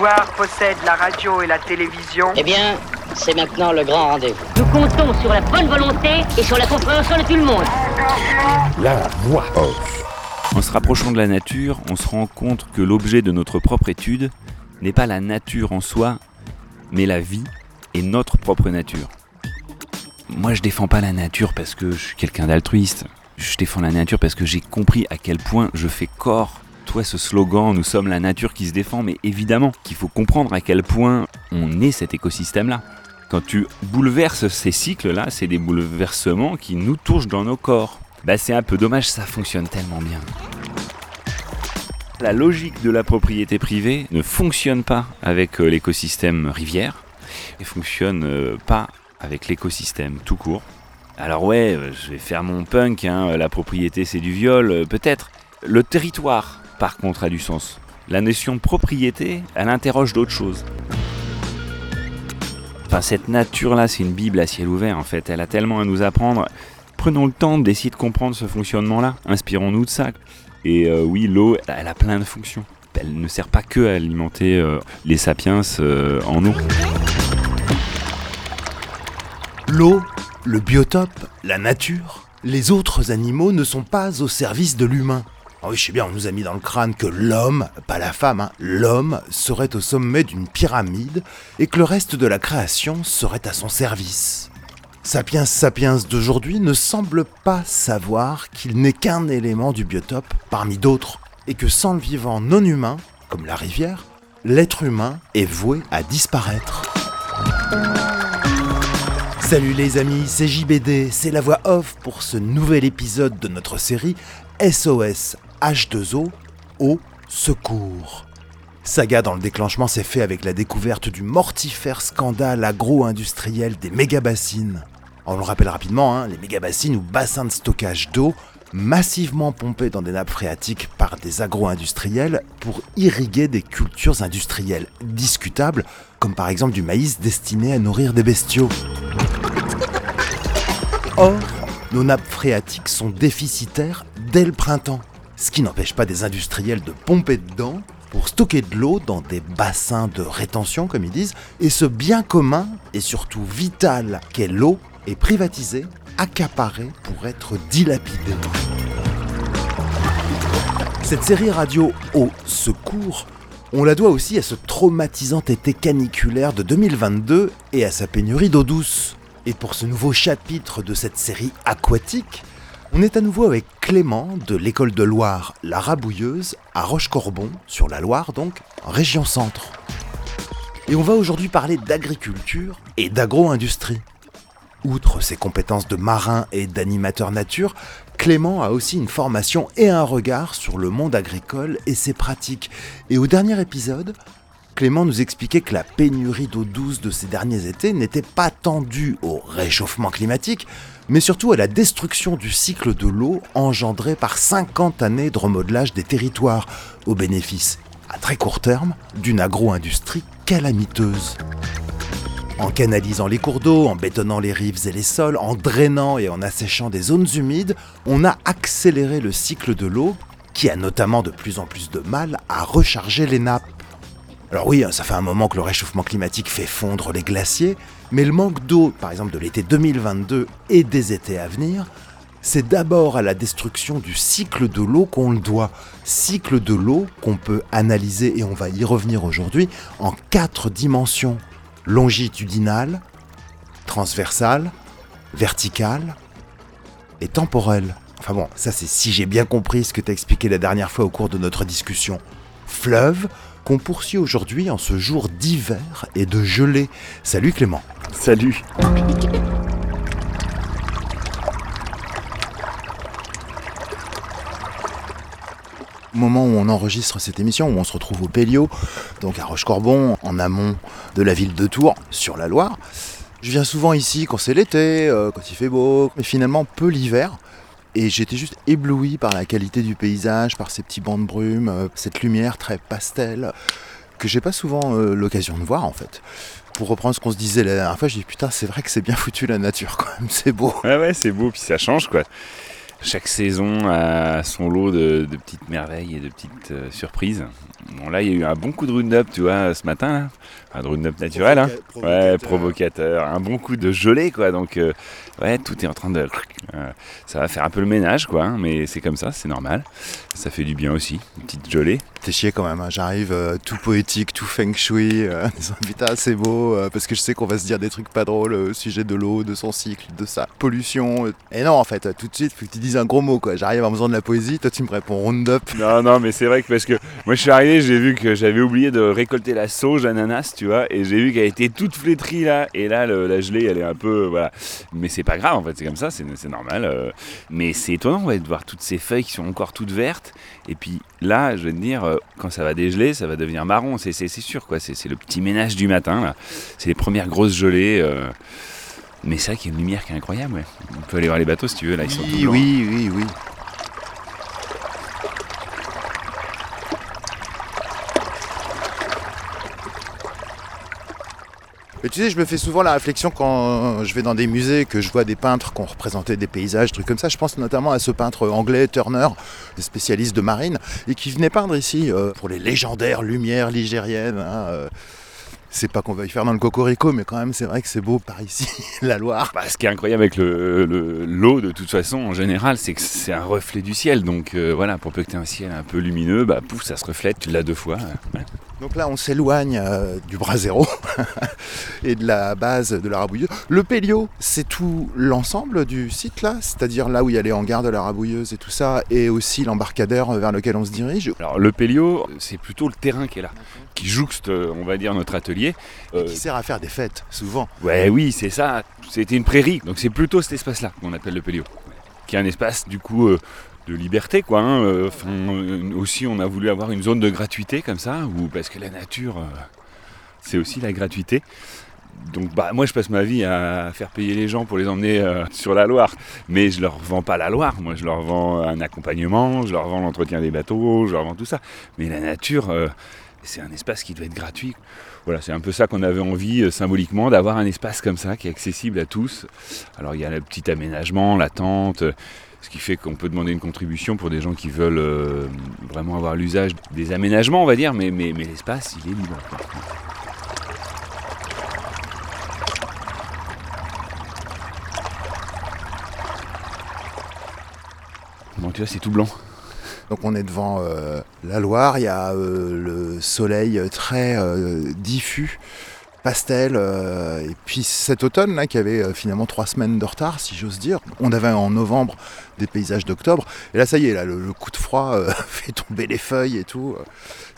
Pouvoir possède la radio et la télévision. Eh bien, c'est maintenant le grand rendez-vous. Nous comptons sur la bonne volonté et sur la compréhension de tout le monde. La voix off. En se rapprochant de la nature, on se rend compte que l'objet de notre propre étude n'est pas la nature en soi, mais la vie et notre propre nature. Moi, je défends pas la nature parce que je suis quelqu'un d'altruiste. Je défends la nature parce que j'ai compris à quel point je fais corps. Toi, ce slogan, nous sommes la nature qui se défend, mais évidemment qu'il faut comprendre à quel point on est cet écosystème-là. Quand tu bouleverses ces cycles-là, c'est des bouleversements qui nous touchent dans nos corps. Bah, c'est un peu dommage, ça fonctionne tellement bien. La logique de la propriété privée ne fonctionne pas avec euh, l'écosystème rivière et fonctionne euh, pas avec l'écosystème tout court. Alors ouais, euh, je vais faire mon punk, hein, la propriété c'est du viol, peut-être. Le territoire, par contre, a du sens. La notion de propriété, elle interroge d'autres choses. Enfin, cette nature-là, c'est une Bible à ciel ouvert, en fait. Elle a tellement à nous apprendre. Prenons le temps d'essayer de comprendre ce fonctionnement-là. Inspirons-nous de ça. Et euh, oui, l'eau, elle a plein de fonctions. Elle ne sert pas que à alimenter euh, les sapiens euh, en eau. L'eau, le biotope, la nature, les autres animaux ne sont pas au service de l'humain. Ah oui, je sais bien, on nous a mis dans le crâne que l'homme, pas la femme, hein, l'homme serait au sommet d'une pyramide et que le reste de la création serait à son service. Sapiens sapiens d'aujourd'hui ne semble pas savoir qu'il n'est qu'un élément du biotope parmi d'autres et que sans le vivant non humain, comme la rivière, l'être humain est voué à disparaître. Salut les amis, c'est JBD, c'est la voix off pour ce nouvel épisode de notre série SOS H2O au secours. Saga dans le déclenchement s'est fait avec la découverte du mortifère scandale agro-industriel des mégabassines. On le rappelle rapidement, hein, les mégabassines ou bassins de stockage d'eau massivement pompés dans des nappes phréatiques par des agro-industriels pour irriguer des cultures industrielles discutables, comme par exemple du maïs destiné à nourrir des bestiaux. Or, nos nappes phréatiques sont déficitaires dès le printemps, ce qui n'empêche pas des industriels de pomper dedans pour stocker de l'eau dans des bassins de rétention, comme ils disent, et ce bien commun et surtout vital qu'est l'eau est privatisé, accaparé pour être dilapidé. Cette série radio Au secours, on la doit aussi à ce traumatisant été caniculaire de 2022 et à sa pénurie d'eau douce. Et pour ce nouveau chapitre de cette série aquatique, on est à nouveau avec Clément de l'école de Loire La Rabouilleuse à Rochecorbon, sur la Loire donc, région centre. Et on va aujourd'hui parler d'agriculture et d'agro-industrie. Outre ses compétences de marin et d'animateur nature, Clément a aussi une formation et un regard sur le monde agricole et ses pratiques. Et au dernier épisode, Clément nous expliquait que la pénurie d'eau douce de ces derniers étés n'était pas tant due au réchauffement climatique, mais surtout à la destruction du cycle de l'eau engendré par 50 années de remodelage des territoires, au bénéfice, à très court terme, d'une agro-industrie calamiteuse. En canalisant les cours d'eau, en bétonnant les rives et les sols, en drainant et en asséchant des zones humides, on a accéléré le cycle de l'eau, qui a notamment de plus en plus de mal à recharger les nappes. Alors oui, ça fait un moment que le réchauffement climatique fait fondre les glaciers, mais le manque d'eau, par exemple de l'été 2022 et des étés à venir, c'est d'abord à la destruction du cycle de l'eau qu'on le doit. Cycle de l'eau qu'on peut analyser, et on va y revenir aujourd'hui, en quatre dimensions. Longitudinale, transversale, verticale et temporelle. Enfin bon, ça c'est si j'ai bien compris ce que t'as expliqué la dernière fois au cours de notre discussion. Fleuve, qu'on poursuit aujourd'hui en ce jour d'hiver et de gelée. Salut Clément. Salut Au moment où on enregistre cette émission, où on se retrouve au Pélio, donc à Rochecorbon, en amont de la ville de Tours, sur la Loire. Je viens souvent ici quand c'est l'été, euh, quand il fait beau, mais finalement peu l'hiver. Et j'étais juste ébloui par la qualité du paysage, par ces petits bancs de brume, euh, cette lumière très pastel, que j'ai pas souvent euh, l'occasion de voir en fait. Pour reprendre ce qu'on se disait la dernière fois, je dis putain, c'est vrai que c'est bien foutu la nature quand même, c'est beau. Ouais, ouais, c'est beau, puis ça change quoi. Chaque saison a son lot de, petites merveilles et de petites euh, surprises. Bon, là, il y a eu un bon coup de round-up, tu vois, ce matin, là. Un round-up naturel, hein. Ouais, provocateur. Un bon coup de gelée, quoi. Donc, euh, ouais, tout est en train de. euh, ça va faire un peu le ménage, quoi. hein, mais c'est comme ça, c'est normal. Ça fait du bien aussi, une petite gelée. T'es chier quand même, hein. j'arrive euh, tout poétique, tout feng shui, putain c'est beau, parce que je sais qu'on va se dire des trucs pas drôles au sujet de l'eau, de son cycle, de sa pollution. Et non en fait, tout de suite, faut que tu dises un gros mot quoi. J'arrive en faisant de la poésie, toi tu me réponds round-up. Non, non, mais c'est vrai que parce que moi je suis arrivé, j'ai vu que j'avais oublié de récolter la sauge ananas, tu vois, et j'ai vu qu'elle était toute flétrie là, et là le- la gelée elle est un peu, voilà. Mais c'est pas grave en fait, c'est comme ça, c'est normal. euh. Mais c'est étonnant ouais, de voir toutes ces feuilles qui sont encore toutes vertes, et puis là, je vais te dire, euh, quand ça va dégeler, ça va devenir marron, c'est sûr quoi, c'est le petit ménage du matin là, c'est les premières grosses gelées. euh. Mais c'est vrai qu'il y a une lumière qui est incroyable, ouais. On peut aller voir les bateaux si tu veux, là ils sont tout Oui, blancs. oui, oui, oui. Mais tu sais, je me fais souvent la réflexion quand je vais dans des musées, que je vois des peintres qui ont représenté des paysages, trucs comme ça. Je pense notamment à ce peintre anglais, Turner, des spécialistes de marine, et qui venait peindre ici euh, pour les légendaires lumières ligériennes. hein, euh. c'est pas qu'on va y faire dans le cocorico, mais quand même, c'est vrai que c'est beau par ici, la Loire. Bah, ce qui est incroyable avec le- le- l'eau, de toute façon, en général, c'est que c'est un reflet du ciel. Donc euh, voilà, pour peu que tu aies un ciel un peu lumineux, bah pouf, ça se reflète, tu l'as deux fois. Donc là, on s'éloigne euh, du bras zéro et de la base de la rabouilleuse. Le Pélio, c'est tout l'ensemble du site là, c'est-à-dire là où il y a les hangars de la rabouilleuse et tout ça, et aussi l'embarcadère vers lequel on se dirige. Alors le Pélio, c'est plutôt le terrain qui est là, qui jouxte, euh, on va dire, notre atelier. Euh, qui sert à faire des fêtes, souvent. ouais, oui, c'est ça. C'était une prairie, donc c'est plutôt cet espace-là qu'on appelle le Pélio, qui est un espace du coup euh, de liberté, quoi. hein. Euh, euh, aussi, on a voulu avoir une zone de gratuité comme ça, ou parce que la nature, euh, c'est aussi la gratuité. Donc bah moi je passe ma vie à faire payer les gens pour les emmener sur la Loire, mais je leur vends pas la Loire, moi je leur vends un accompagnement, je leur vends l'entretien des bateaux, je leur vends tout ça. Mais la nature, c'est un espace qui doit être gratuit. Voilà, c'est un peu ça qu'on avait envie symboliquement d'avoir un espace comme ça qui est accessible à tous. Alors il y a le petit aménagement, la tente, ce qui fait qu'on peut demander une contribution pour des gens qui veulent euh, vraiment avoir l'usage des aménagements, on va dire, mais, l'espace il est libre. Bon, tu vois, c'est tout blanc. Donc on est devant euh, la Loire, il y a euh, le soleil très diffus, pastel, euh, et puis cet automne là qui avait euh, finalement trois semaines de retard si j'ose dire. On avait en novembre des paysages d'octobre, et là ça y est, là, le, coup de froid euh, fait tomber les feuilles et tout,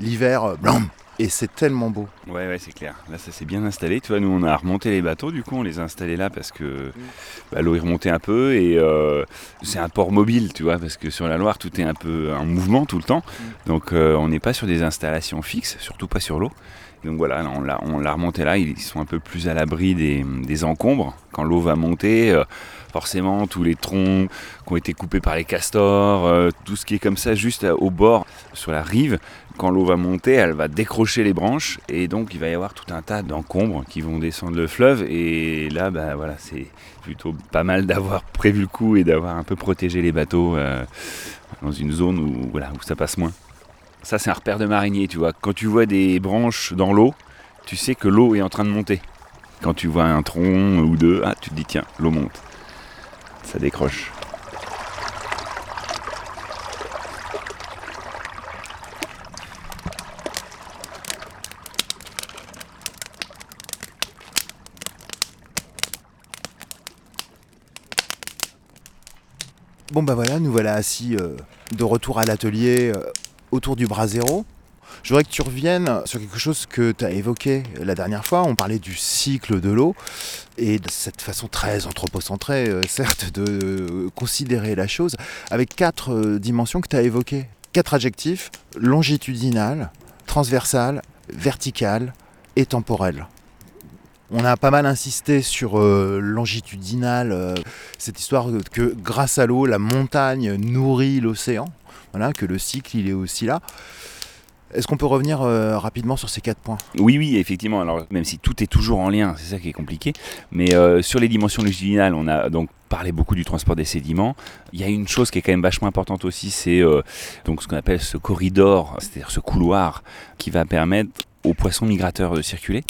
l'hiver, blam, et c'est tellement beau. Ouais, ouais, c'est clair. Là, ça s'est bien installé. Tu vois, nous, on a remonté les bateaux, du coup, on les a installés là parce que bah, l'eau est remontée un peu et c'est un port mobile, tu vois, parce que sur la Loire, tout est un peu en mouvement tout le temps. Donc, on n'est pas sur des installations fixes, surtout pas sur l'eau. Donc voilà, on l'a, on l'a remonté là, ils sont un peu plus à l'abri des, encombres. Quand l'eau va monter, euh, forcément, tous les troncs qui ont été coupés par les castors, euh, tout ce qui est comme ça, juste au bord, sur la rive, quand l'eau va monter, elle va décrocher les branches et donc il va y avoir tout un tas d'encombres qui vont descendre le fleuve. Et là, bah, voilà, c'est plutôt pas mal d'avoir prévu le coup et d'avoir un peu protégé les bateaux euh, dans une zone où, voilà, où ça passe moins. Ça, c'est un repère de marinier, tu vois. Quand tu vois des branches dans l'eau, tu sais que l'eau est en train de monter. Quand tu vois un tronc ou deux, ah, tu te dis, tiens, l'eau monte. Ça décroche. Bon bah voilà, nous voilà assis euh, de retour à l'atelier euh, autour du bras zéro. Je voudrais que tu reviennes sur quelque chose que tu as évoqué la dernière fois. On parlait du cycle de l'eau et de cette façon très anthropocentrée, euh, certes, de euh, considérer la chose avec quatre euh, dimensions que tu as évoquées. Quatre adjectifs longitudinal, transversal, vertical et temporel. On a pas mal insisté sur euh, longitudinal, cette histoire que grâce à l'eau, la montagne nourrit l'océan. Voilà, que le cycle, il est aussi là. Est-ce qu'on peut revenir euh, rapidement sur ces quatre points? Oui, oui, effectivement. Alors, même si tout est toujours en lien, c'est ça qui est compliqué. Mais euh, sur les dimensions longitudinales, on a donc parlé beaucoup du transport des sédiments. Il y a une chose qui est quand même vachement importante aussi, c'est euh, donc ce qu'on appelle ce corridor, c'est-à-dire ce couloir qui va permettre aux poissons migrateurs de circuler.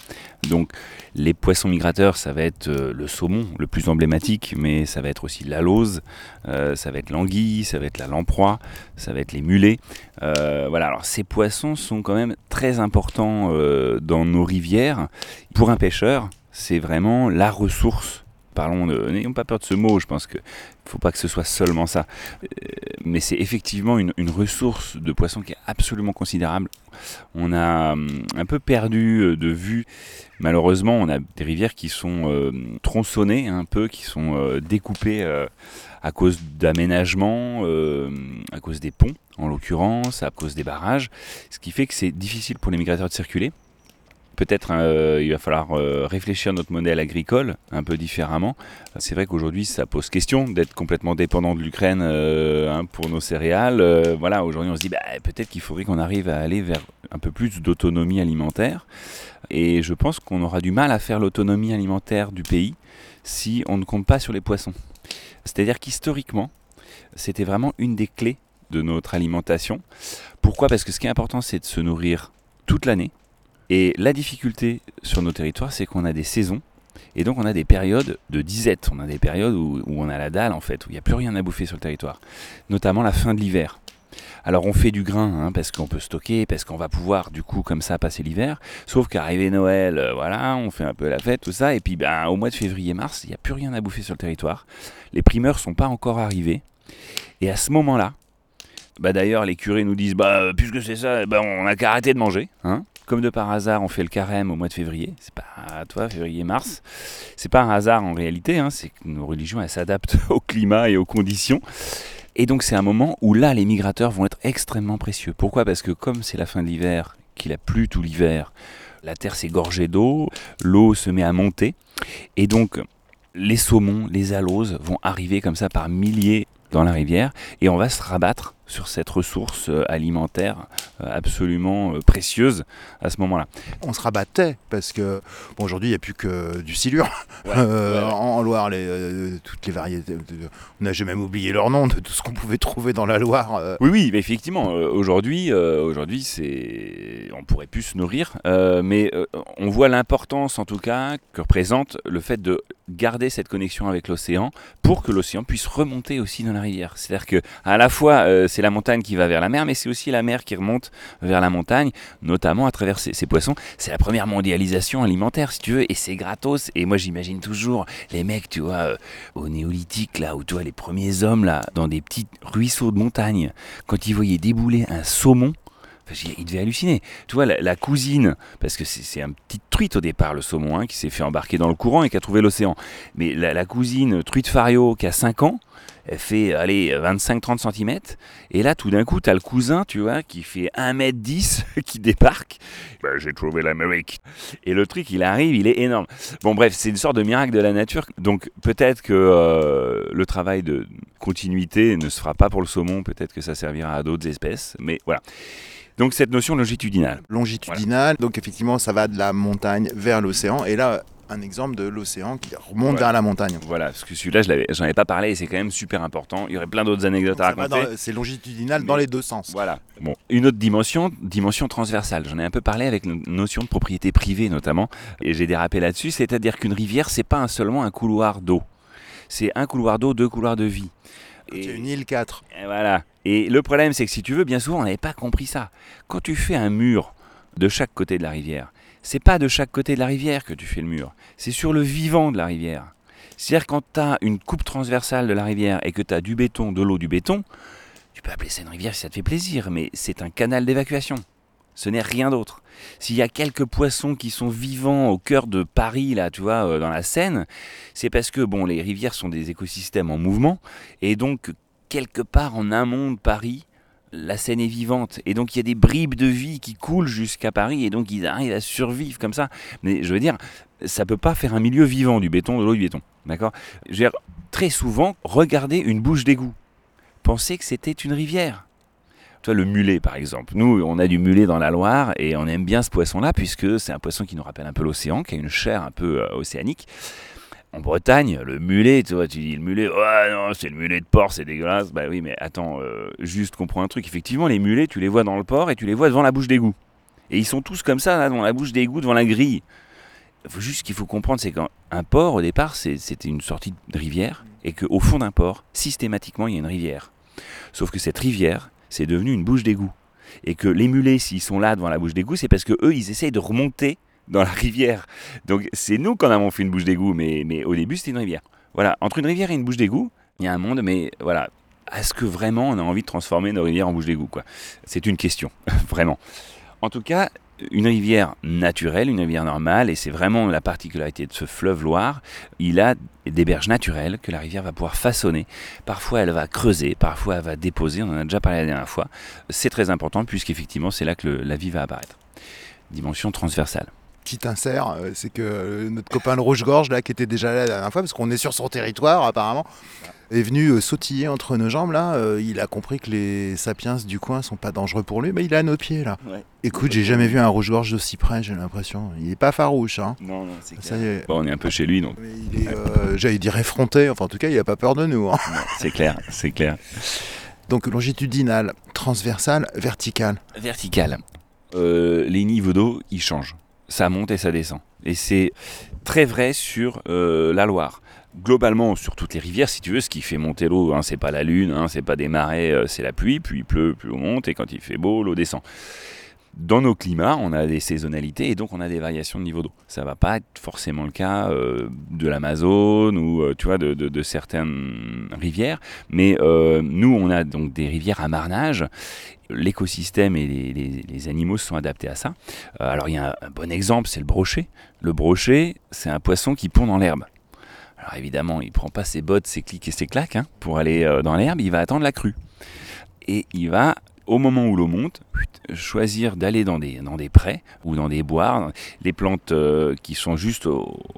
Donc les poissons migrateurs, ça va être euh, le saumon, le plus emblématique, mais ça va être aussi la lauze, euh, ça va être l'anguille, ça va être la lamproie, ça va être les mulets. Euh, voilà, alors ces poissons sont quand même très importants dans nos rivières. Pour un pêcheur, c'est vraiment la ressource. Parlons de, n'ayons pas peur de ce mot, je pense qu'il ne faut pas que ce soit seulement ça. Euh, mais c'est effectivement une, ressource de poissons qui est absolument considérable. On a hum, un peu perdu euh, de vue, malheureusement, on a des rivières qui sont euh, tronçonnées un peu, qui sont découpées à cause d'aménagements, à cause des ponts en l'occurrence, à cause des barrages, ce qui fait que c'est difficile pour les migrateurs de circuler. Peut-être euh, il va falloir euh, réfléchir notre modèle agricole un peu différemment. C'est vrai qu'aujourd'hui ça pose question d'être complètement dépendant de l'Ukraine euh, hein, pour nos céréales. Euh, voilà, aujourd'hui on se dit bah, peut-être qu'il faudrait qu'on arrive à aller vers un peu plus d'autonomie alimentaire. Et je pense qu'on aura du mal à faire l'autonomie alimentaire du pays si on ne compte pas sur les poissons. C'est-à-dire qu'historiquement, c'était vraiment une des clés de notre alimentation. Pourquoi? Parce que ce qui est important, c'est de se nourrir toute l'année. Et la difficulté sur nos territoires, c'est qu'on a des saisons. Et donc on a des périodes de disette. On a des périodes où, on a la dalle, en fait, où il n'y a plus rien à bouffer sur le territoire. Notamment la fin de l'hiver. Alors on fait du grain hein, parce qu'on peut stocker, parce qu'on va pouvoir du coup comme ça passer l'hiver. Sauf qu'arrivé Noël, euh, voilà, on fait un peu la fête, tout ça, et puis ben, au mois de février-mars, il n'y a plus rien à bouffer sur le territoire. Les primeurs sont pas encore arrivés. Et à ce moment-là, bah d'ailleurs les curés nous disent bah puisque c'est ça, bah, on a qu'à arrêter de manger. Hein comme de par hasard, on fait le carême au mois de février. C'est pas, toi, février-mars. C'est pas un hasard en réalité. Hein, c'est que nos religions, elles s'adaptent au climat et aux conditions. Et donc c'est un moment où là, les migrateurs vont être extrêmement précieux. Pourquoi? Parce que comme c'est la fin de l'hiver, qu'il a plu tout l'hiver, la terre s'est gorgée d'eau, l'eau se met à monter, et donc les saumons, les aloses vont arriver comme ça par milliers dans la rivière, et on va se rabattre sur cette ressource euh, alimentaire euh, absolument euh, précieuse à ce moment-là. On se rabattait parce que bon, aujourd'hui il n'y a plus que du silure. Ouais, Euh, ouais, ouais. En, Loire, les, euh, toutes les variétés. on a j'ai même oublié leur nom de tout ce qu'on pouvait trouver dans la Loire. euh. Oui, oui, mais effectivement, aujourd'hui, aujourd'hui, c'est, on pourrait plus se nourrir, mais on voit l'importance, en tout cas, que représente le fait de garder cette connexion avec l'océan pour que l'océan puisse remonter aussi dans la rivière. C'est-à-dire que à la fois, c'est la montagne qui va vers la mer, mais c'est aussi la mer qui remonte vers la montagne, notamment à travers ces, poissons. C'est la première mondialisation alimentaire, si tu veux, et c'est gratos. Et moi, j'imagine toujours les mecs, tu vois, euh, au néolithique, là, où tu vois les premiers hommes, là, dans des petits ruisseaux de montagne, quand ils voyaient débouler un saumon, ils devaient halluciner. Tu vois, la, cousine, parce que c'est c'est un petit truite au départ, le saumon, hein, qui s'est fait embarquer dans le courant et qui a trouvé l'océan. Mais la, la cousine truite fario, qui a 5 ans, elle fait, allez, 25-30 cm. Et là, tout d'un coup, t'as le cousin, tu vois, qui fait 1m10, qui débarque. Ben, j'ai trouvé l'Amérique. Et le truc, il arrive, il est énorme. Bon, bref, c'est une sorte de miracle de la nature. Donc, peut-être que euh, le travail de continuité ne se fera pas pour le saumon. Peut-être que ça servira à d'autres espèces. Mais voilà. Donc, cette notion longitudinale. longitudinal. Donc effectivement, ça va de la montagne vers l'océan. Et là, un exemple de l'océan qui remonte Ouais. vers la montagne. Voilà, parce que celui-là, j'en avais pas parlé et c'est quand même super important. Il y aurait plein d'autres anecdotes à raconter. C'est longitudinal dans les deux sens. Voilà. Bon, une autre dimension, dimension transversale. J'en ai un peu parlé avec la notion de propriété privée notamment, et j'ai dérapé là-dessus. C'est-à-dire qu'une rivière, c'est pas un- seulement un couloir d'eau. C'est un couloir d'eau, deux couloirs de vie. A une île 4. Et voilà. Et le problème, c'est que si tu veux, bien souvent, on n'avait pas compris ça. Quand tu fais un mur de chaque côté de la rivière, c'est pas de chaque côté de la rivière que tu fais le mur. C'est sur le vivant de la rivière. C'est-à-dire quand tu as une coupe transversale de la rivière et que tu as du béton, de l'eau, du béton, tu peux appeler ça une rivière si ça te fait plaisir, mais c'est un canal d'évacuation. Ce n'est rien d'autre. S'il y a quelques poissons qui sont vivants au cœur de Paris, là, tu vois, euh, dans la Seine, c'est parce que, bon, les rivières sont des écosystèmes en mouvement, et donc, quelque part en amont de Paris, la Seine est vivante. Et donc, il y a des bribes de vie qui coulent jusqu'à Paris, et donc, ils arrivent à survivre comme ça. Mais je veux dire, ça peut pas faire un milieu vivant, du béton, de l'eau, du béton. D'accord? Très souvent, regardez une bouche d'égout. Pensez que c'était une rivière. Tu vois, le mulet, par exemple. Nous, on a du mulet dans la Loire et on aime bien ce poisson-là puisque c'est un poisson qui nous rappelle un peu l'océan, qui a une chair un peu euh, océanique. En Bretagne, le mulet, tu vois, tu dis le mulet, ouais, non, c'est le mulet de porc, c'est dégueulasse. Bah oui, mais attends, euh, juste comprends un truc. Effectivement, les mulets, tu les vois dans le port et tu les vois devant la bouche d'égout. Et ils sont tous comme ça, là, devant la bouche d'égout, devant la grille. Faut juste ce qu'il faut comprendre, c'est qu'un port, au départ, c'était une sortie de rivière, et qu'au fond d'un port, systématiquement, il y a une rivière. Sauf que cette rivière, c'est devenu une bouche d'égout. Et que les mulets, s'ils sont là devant la bouche d'égout, c'est parce que eux, ils essayent de remonter dans la rivière. Donc c'est nous qu'on avons fait une bouche d'égout, mais, mais au début, c'était une rivière. Voilà, entre une rivière et une bouche d'égout, il y a un monde, mais voilà. Est-ce que vraiment on a envie de transformer nos rivières en bouche d'égout C'est une question, vraiment. En tout cas, une rivière naturelle, une rivière normale, et c'est vraiment la particularité de ce fleuve Loire, il a des berges naturelles que la rivière va pouvoir façonner. Parfois elle va creuser, parfois elle va déposer, on en a déjà parlé la dernière fois. C'est très important puisqu'effectivement c'est là que la vie va apparaître. Dimension transversale. Petit insert, euh, c'est que euh, notre copain le rouge-gorge, là, qui était déjà là la dernière fois, parce qu'on est sur son territoire apparemment, est venu euh, sautiller entre nos jambes là. euh, il a compris que les sapiens du coin sont pas dangereux pour lui, mais il est à nos pieds là. Ouais. Écoute, j'ai jamais vu un rouge-gorge d'aussi près, j'ai l'impression. Il est pas farouche, hein. Non, non, c'est est. Bon, on est un peu chez lui, donc Mais il est, euh, j'allais dire effronté, enfin en tout cas, il a pas peur de nous. hein. c'est clair, c'est clair. Donc longitudinal, transversal, vertical. Vertical. Euh, les niveaux d'eau, ils changent. Ça monte et ça descend. Et c'est très vrai sur euh, la Loire. Globalement, sur toutes les rivières, si tu veux, ce qui fait monter l'eau, hein, c'est pas la lune, hein, c'est pas des marais, euh, c'est la pluie. Puis il pleut, plus on monte, et quand il fait beau, l'eau descend. Dans nos climats, on a des saisonnalités et donc on a des variations de niveau d'eau. Ça va pas être forcément le cas euh, de l'Amazone ou tu vois de, de- certaines rivières, mais nous on a donc des rivières à marnage l'écosystème et les, animaux se sont adaptés à ça. Euh, alors il y a un, bon exemple, c'est le brochet. Le brochet, c'est un poisson qui pond dans l'herbe. Alors évidemment, il prend pas ses bottes, ses clics et ses claques hein, pour aller euh, dans l'herbe, il va attendre la crue. Et il va, au moment où l'eau monte, choisir d'aller dans des, dans des prés ou dans des bois, dans les plantes euh, qui sont juste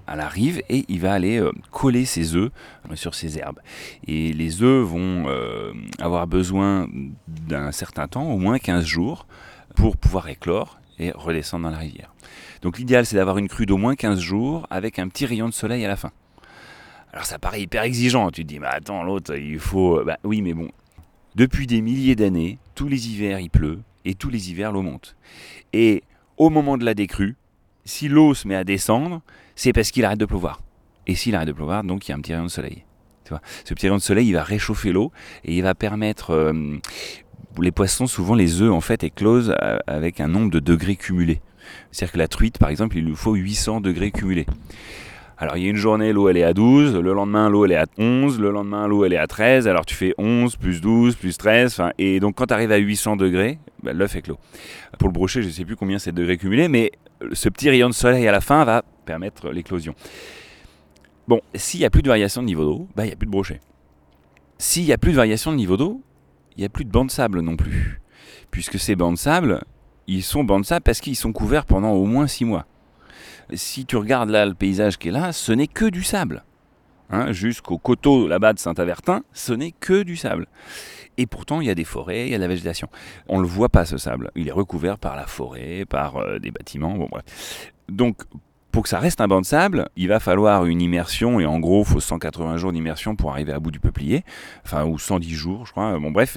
à la rive, et il va aller euh, coller ses œufs euh, sur ces herbes. Et les œufs vont avoir besoin d'un certain temps, au moins 15 jours, pour pouvoir éclore et redescendre dans la rivière. Donc l'idéal, c'est d'avoir une crue d'au moins 15 jours avec un petit rayon de soleil à la fin. Alors ça paraît hyper exigeant, tu te dis, mais attends, l'autre, il faut... Bah oui, mais bon, depuis des milliers d'années, tous les hivers, il pleut, et tous les hivers, l'eau monte. Et au moment de la décrue, si l'eau se met à descendre, c'est parce qu'il arrête de pleuvoir. Et s'il arrête de pleuvoir, donc il y a un petit rayon de soleil. Tu vois, ce petit rayon de soleil, il va réchauffer l'eau et il va permettre. euh, les poissons, souvent, les œufs, en fait, éclosent avec un nombre de degrés cumulés. C'est-à-dire que la truite, par exemple, il lui faut 800 degrés cumulés. Alors, il y a une journée, l'eau, elle est à 12, le lendemain, l'eau, elle est à 11, le lendemain, l'eau, elle est à 13, alors tu fais 11, plus 12, plus 13, enfin, et donc quand tu arrives à 800 degrés, bah, l'œuf est clos. Pour le brochet, je ne sais plus combien c'est de degrés cumulés, mais ce petit rayon de soleil à la fin va permettre l'éclosion. Bon, s'il n'y a plus de variation de niveau d'eau, bah, il n'y a plus de brochet. S'il n'y a plus de variation de niveau d'eau, il n'y a plus de bancs de sable non plus. Puisque ces bancs de sable, ils sont bancs de sable parce qu'ils sont couverts pendant au moins 6 mois. Si tu regardes là le paysage qui est là, ce n'est que du sable. Hein, Jusqu'au coteau là-bas de Saint-Avertin, ce n'est que du sable. Et pourtant, il y a des forêts, il y a de la végétation. On ne le voit pas ce sable. Il est recouvert par la forêt, par euh, des bâtiments. Bon, bref. Donc, pour que ça reste un banc de sable, il va falloir une immersion, et en gros, il faut 180 jours d'immersion pour arriver à bout du peuplier, enfin, ou 110 jours, je crois, bon bref.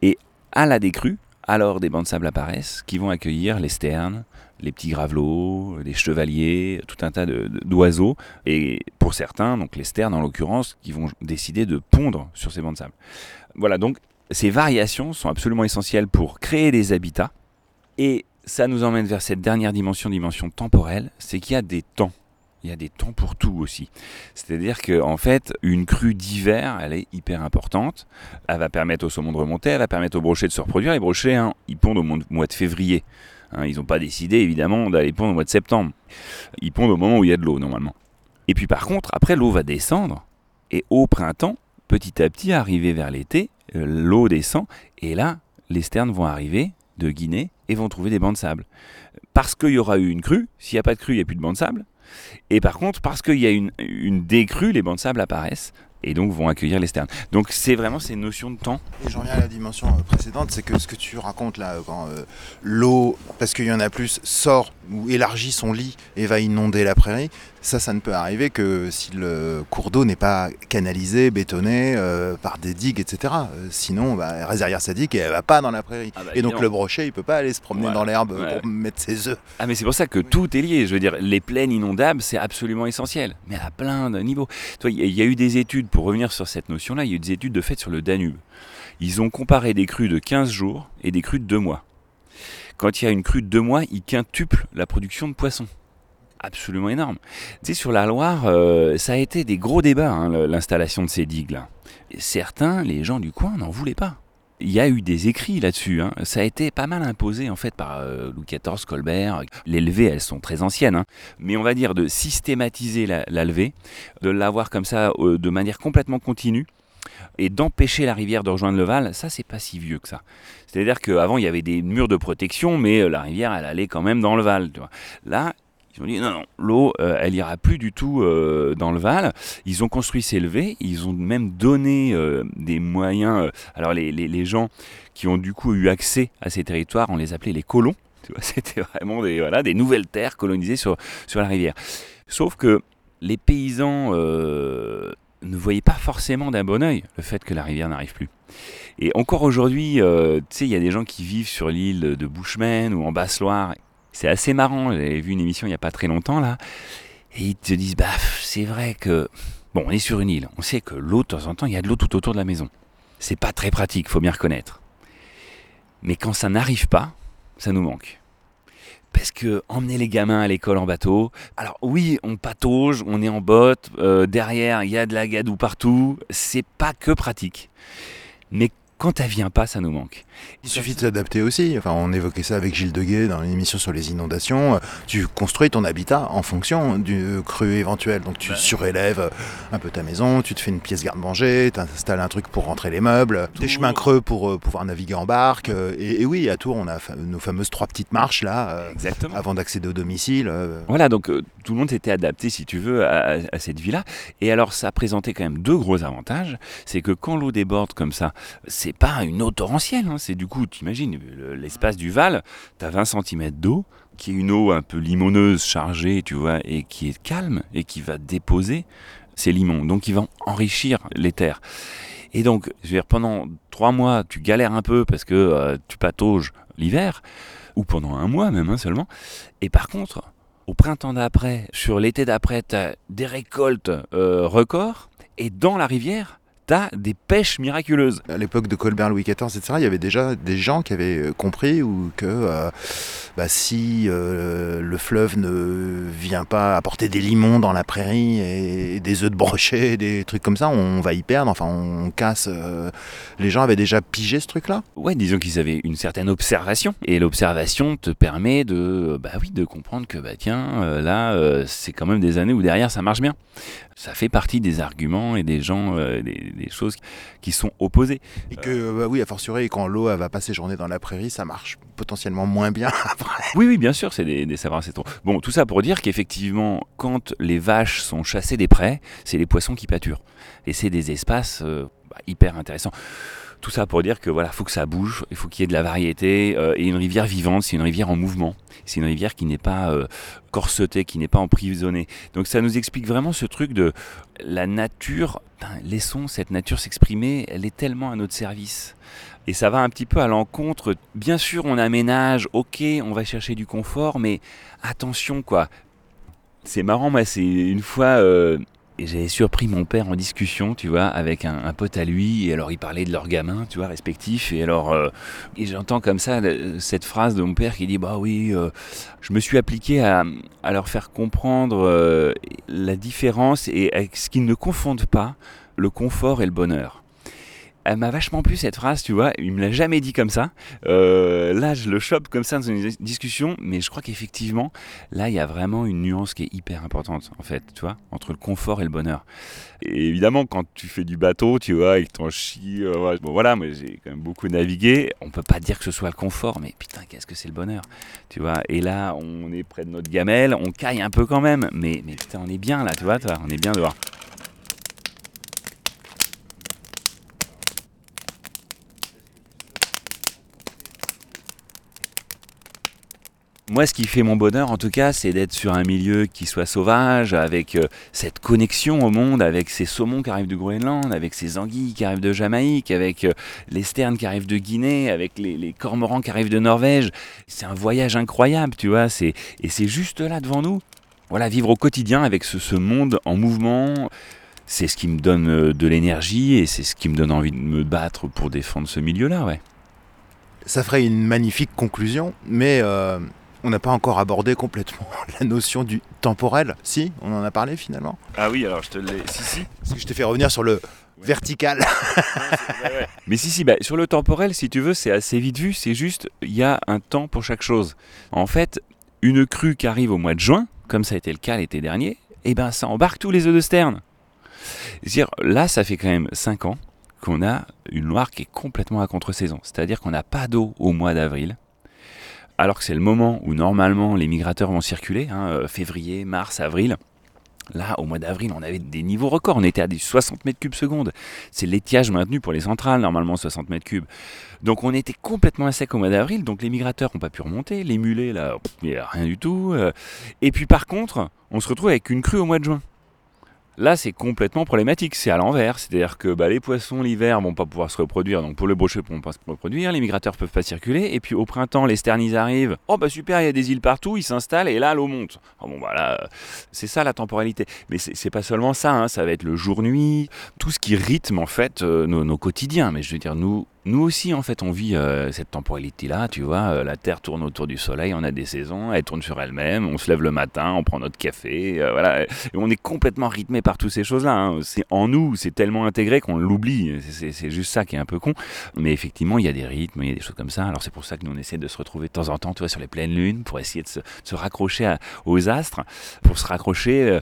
Et à la décrue, alors des bancs de sable apparaissent qui vont accueillir les sternes, les petits gravelots, les chevaliers, tout un tas d'oiseaux, et pour certains, donc les sternes en l'occurrence, qui vont décider de pondre sur ces bancs de sable. Voilà, donc ces variations sont absolument essentielles pour créer des habitats, et ça nous emmène vers cette dernière dimension, dimension temporelle, c'est qu'il y a des temps. Il y a des temps pour tout aussi. C'est-à-dire que en fait, une crue d'hiver, elle est hyper importante. Elle va permettre au saumon de remonter, elle va permettre aux brochets de se reproduire. Les brochets, hein, ils pondent au mois de février. Hein, ils n'ont pas décidé évidemment d'aller pondre au mois de septembre. Ils pondent au moment où il y a de l'eau normalement. Et puis par contre, après l'eau va descendre et au printemps, petit à petit, arrivé vers l'été, euh, l'eau descend et là, les sternes vont arriver de Guinée et vont trouver des bancs de sable. Parce qu'il y aura eu une crue, s'il n'y a pas de crue, il n'y a plus de bancs de sable. Et par contre, parce qu'il y a une, une décrue, les bancs de sable apparaissent et donc vont accueillir les sternes. Donc c'est vraiment ces notions de temps. Et j'en reviens à la dimension euh, précédente, c'est que ce que tu racontes là, euh, quand euh, l'eau, parce qu'il y en a plus, sort ou élargit son lit et va inonder la prairie, ça, ça ne peut arriver que si le cours d'eau n'est pas canalisé, bétonné euh, par des digues, etc. Euh, sinon, bah, elle reste derrière sa digue et elle va pas dans la prairie. Ah bah, et donc le brochet, il peut pas aller se promener dans l'herbe ouais. pour mettre ses œufs. Ah mais c'est pour ça que tout est lié. Je veux dire, les plaines inondables, c'est absolument essentiel, mais à plein de niveaux. Toi, il y a- il y a eu des études, pour revenir sur cette notion-là, il y a eu des études de fait sur le Danube. Ils ont comparé des crues de 15 jours et des crues de 2 mois. Quand il y a une crue de 2 mois, ils quintuplent la production de poissons. Absolument énorme. Tu sais, sur la Loire, euh, ça a été des gros débats, hein, l'installation de ces digues-là. Certains, les gens du coin, n'en voulaient pas. Il y a eu des écrits là-dessus. hein. Ça a été pas mal imposé en fait par euh, Louis XIV, Colbert. Les levées, elles sont très anciennes. hein. Mais on va dire de systématiser la, levée, de l'avoir comme ça euh, de manière complètement continue et d'empêcher la rivière de rejoindre le Val, ça c'est pas si vieux que ça. C'est-à-dire qu'avant il y avait des murs de protection, mais la rivière elle allait quand même dans le Val. Là, ils ont dit non, non, l'eau euh, elle ira plus du tout euh, dans le Val. Ils ont construit ces levées, ils ont même donné euh, des moyens. alors les, gens qui ont du coup eu accès à ces territoires, on les appelait les colons. C'était vraiment des, des nouvelles terres colonisées sur, sur la rivière. Sauf que les paysans ne voyaient pas forcément d'un bon oeil le fait que la rivière n'arrive plus. Et encore aujourd'hui, tu sais, il y a des gens qui vivent sur l'île de Bushman ou en Basse-Loire. C'est assez marrant, j'avais vu une émission il n'y a pas très longtemps là, et ils te disent, bah c'est vrai que, bon, on est sur une île, on sait que l'eau, de temps en temps, il y a de l'eau tout autour de la maison. C'est pas très pratique, faut bien reconnaître. Mais quand ça n'arrive pas, ça nous manque. Parce que emmener les gamins à l'école en bateau, alors oui, on patauge, on est en botte, euh, derrière il y a de la gadoue partout, c'est pas que pratique. Mais quand elle vient pas, ça nous manque. Il suffit de s'adapter aussi. Enfin, on évoquait ça avec Gilles Deguet dans une émission sur les inondations. Tu construis ton habitat en fonction du cru éventuel. Donc tu surélèves un peu ta maison, tu te fais une pièce garde-manger, tu installes un truc pour rentrer les meubles, des chemins creux pour euh, pouvoir naviguer en barque. euh, Et, et oui, à Tours, on a fa- nos fameuses trois petites marches là, euh, Exactement. avant d'accéder au domicile. euh, Voilà, donc euh, tout le monde s'était adapté, si tu veux, à, à cette vie-là. Et alors, ça présentait quand même deux gros avantages. C'est que quand l'eau déborde comme ça, c'est pas une eau torrentielle. hein, c'est du coup, tu imagines, le- l'espace du Val, tu as 20 cm d'eau, qui est une eau un peu limoneuse, chargée, tu vois, et qui est calme, et qui va déposer ces limons. Donc, ils vont enrichir les terres. Et donc, je veux dire, pendant trois mois, tu galères un peu parce que euh, tu patauges l'hiver, ou pendant un mois même hein, seulement. Et par contre, au printemps d'après, sur l'été d'après, tu as des récoltes euh, records. Et dans la rivière, des pêches miraculeuses. À l'époque de Colbert, Louis XIV, etc., il y avait déjà des gens qui avaient euh, compris ou que euh, bah, si euh, le fleuve ne vient pas apporter des limons dans la prairie et des œufs de brochet, des trucs comme ça, on va y perdre. Enfin, on casse. euh, Les gens avaient déjà pigé ce truc-là. Ouais, disons qu'ils avaient une certaine observation. Et l'observation te permet de, bah oui, de comprendre que, bah tiens, là, c'est quand même des années où derrière ça marche bien. Ça fait partie des arguments et des gens, des, des choses qui sont opposées. Et que, bah oui, a fortiori, quand l'eau va pas séjourner dans la prairie, ça marche potentiellement moins bien après. Oui, oui, bien sûr, c'est des, des savoirs ancestraux. Bon, tout ça pour dire qu'effectivement, quand les vaches sont chassées des prés, c'est les poissons qui pâturent. Et c'est des espaces euh, bah, hyper intéressants. Tout ça pour dire que voilà, faut que ça bouge, il faut qu'il y ait de la variété. euh, et une rivière vivante, c'est une rivière en mouvement. C'est une rivière qui n'est pas euh, corsetée, qui n'est pas emprisonnée. Donc ça nous explique vraiment ce truc de la nature. laissons cette nature s'exprimer. Elle est tellement à notre service. Et ça va un petit peu à l'encontre. Bien sûr, on aménage, ok, on va chercher du confort, mais attention quoi. C'est marrant, moi, c'est une fois. euh, j'avais surpris mon père en discussion, tu vois, avec un, pote à lui, et alors il parlait de leurs gamins, tu vois, respectifs, et alors, euh, j'entends comme ça cette phrase de mon père qui dit, bah oui, euh, je me suis appliqué à, à leur faire comprendre euh, la différence et à ce qu'ils ne confondent pas le confort et le bonheur. Elle m'a vachement plu cette phrase, tu vois. Il me l'a jamais dit comme ça. Euh, là, je le chope comme ça dans une dis- discussion, mais je crois qu'effectivement, là, il y a vraiment une nuance qui est hyper importante, en fait, tu vois, entre le confort et le bonheur. Et évidemment, quand tu fais du bateau, tu vois, et que t'en chies, euh, bon voilà, moi j'ai quand même beaucoup navigué. On peut pas dire que ce soit le confort, mais putain, qu'est-ce que c'est le bonheur, tu vois. Et là, on est près de notre gamelle, on caille un peu quand même, mais, mais putain, on est bien là, tu vois, on est bien dehors. Moi, ce qui fait mon bonheur, en tout cas, c'est d'être sur un milieu qui soit sauvage, avec euh, cette connexion au monde, avec ces saumons qui arrivent du Groenland, avec ces anguilles qui arrivent de Jamaïque, avec euh, les sternes qui arrivent de Guinée, avec les, cormorans qui arrivent de Norvège. C'est un voyage incroyable, tu vois. Et c'est juste là devant nous. Voilà, vivre au quotidien avec ce, monde en mouvement. C'est ce qui me donne euh, de l'énergie et c'est ce qui me donne envie de me battre pour défendre ce milieu-là, ouais. Ça ferait une magnifique conclusion, mais on n'a pas encore abordé complètement la notion du temporel. Si, on en a parlé finalement. Ah oui, alors je te l'ai. Si, si. Parce que je t'ai fait revenir sur le vertical. Mais si, si, bah, sur le temporel, si tu veux, c'est assez vite vu. C'est juste, il y a un temps pour chaque chose. En fait, une crue qui arrive au mois de juin, comme ça a été le cas l'été dernier, eh ben, ça embarque tous les œufs de sterne. C'est-à-dire, là, ça fait quand même 5 ans qu'on a une Loire qui est complètement à contre-saison. C'est-à-dire qu'on n'a pas d'eau au mois d'avril, alors que c'est le moment où normalement les migrateurs vont circuler, hein, euh, février, mars, avril. Là, au mois d'avril, on avait des niveaux records. On était à des 60 mètres cubes seconde. C'est l'étiage maintenu pour les centrales, normalement 60 mètres cubes. Donc on était complètement à sec au mois d'avril. Donc les migrateurs n'ont pas pu remonter. Les mulets, là, pff, rien du tout. Euh. Et puis par contre, on se retrouve avec une crue au mois de juin. Là, c'est complètement problématique. C'est à l'envers. C'est-à-dire que bah, les poissons, l'hiver, vont pas pouvoir se reproduire. Donc, pour le brochet, ils ne pas se reproduire. Les migrateurs peuvent pas circuler. Et puis, au printemps, les sternis arrivent. Oh, bah super, il y a des îles partout. Ils s'installent. Et là, l'eau monte. Oh, bon, bah c'est ça la temporalité. Mais c'est pas seulement ça. hein. Ça va être le jour-nuit. Tout ce qui rythme, en fait, euh, nos quotidiens. Mais je veux dire, nous. Nous aussi, en fait, on vit euh, cette temporalité-là, tu vois. euh, la Terre tourne autour du Soleil, on a des saisons, elle tourne sur elle-même, on se lève le matin, on prend notre café, euh, voilà. Et on est complètement rythmé par toutes ces choses-là. hein. C'est en nous, c'est tellement intégré qu'on l'oublie. C'est- juste ça qui est un peu con. Mais effectivement, il y a des rythmes, il y a des choses comme ça. Alors c'est pour ça que nous, on essaie de se retrouver de temps en temps, tu vois, sur les pleines lunes, pour essayer de se, raccrocher à- aux astres, pour se raccrocher...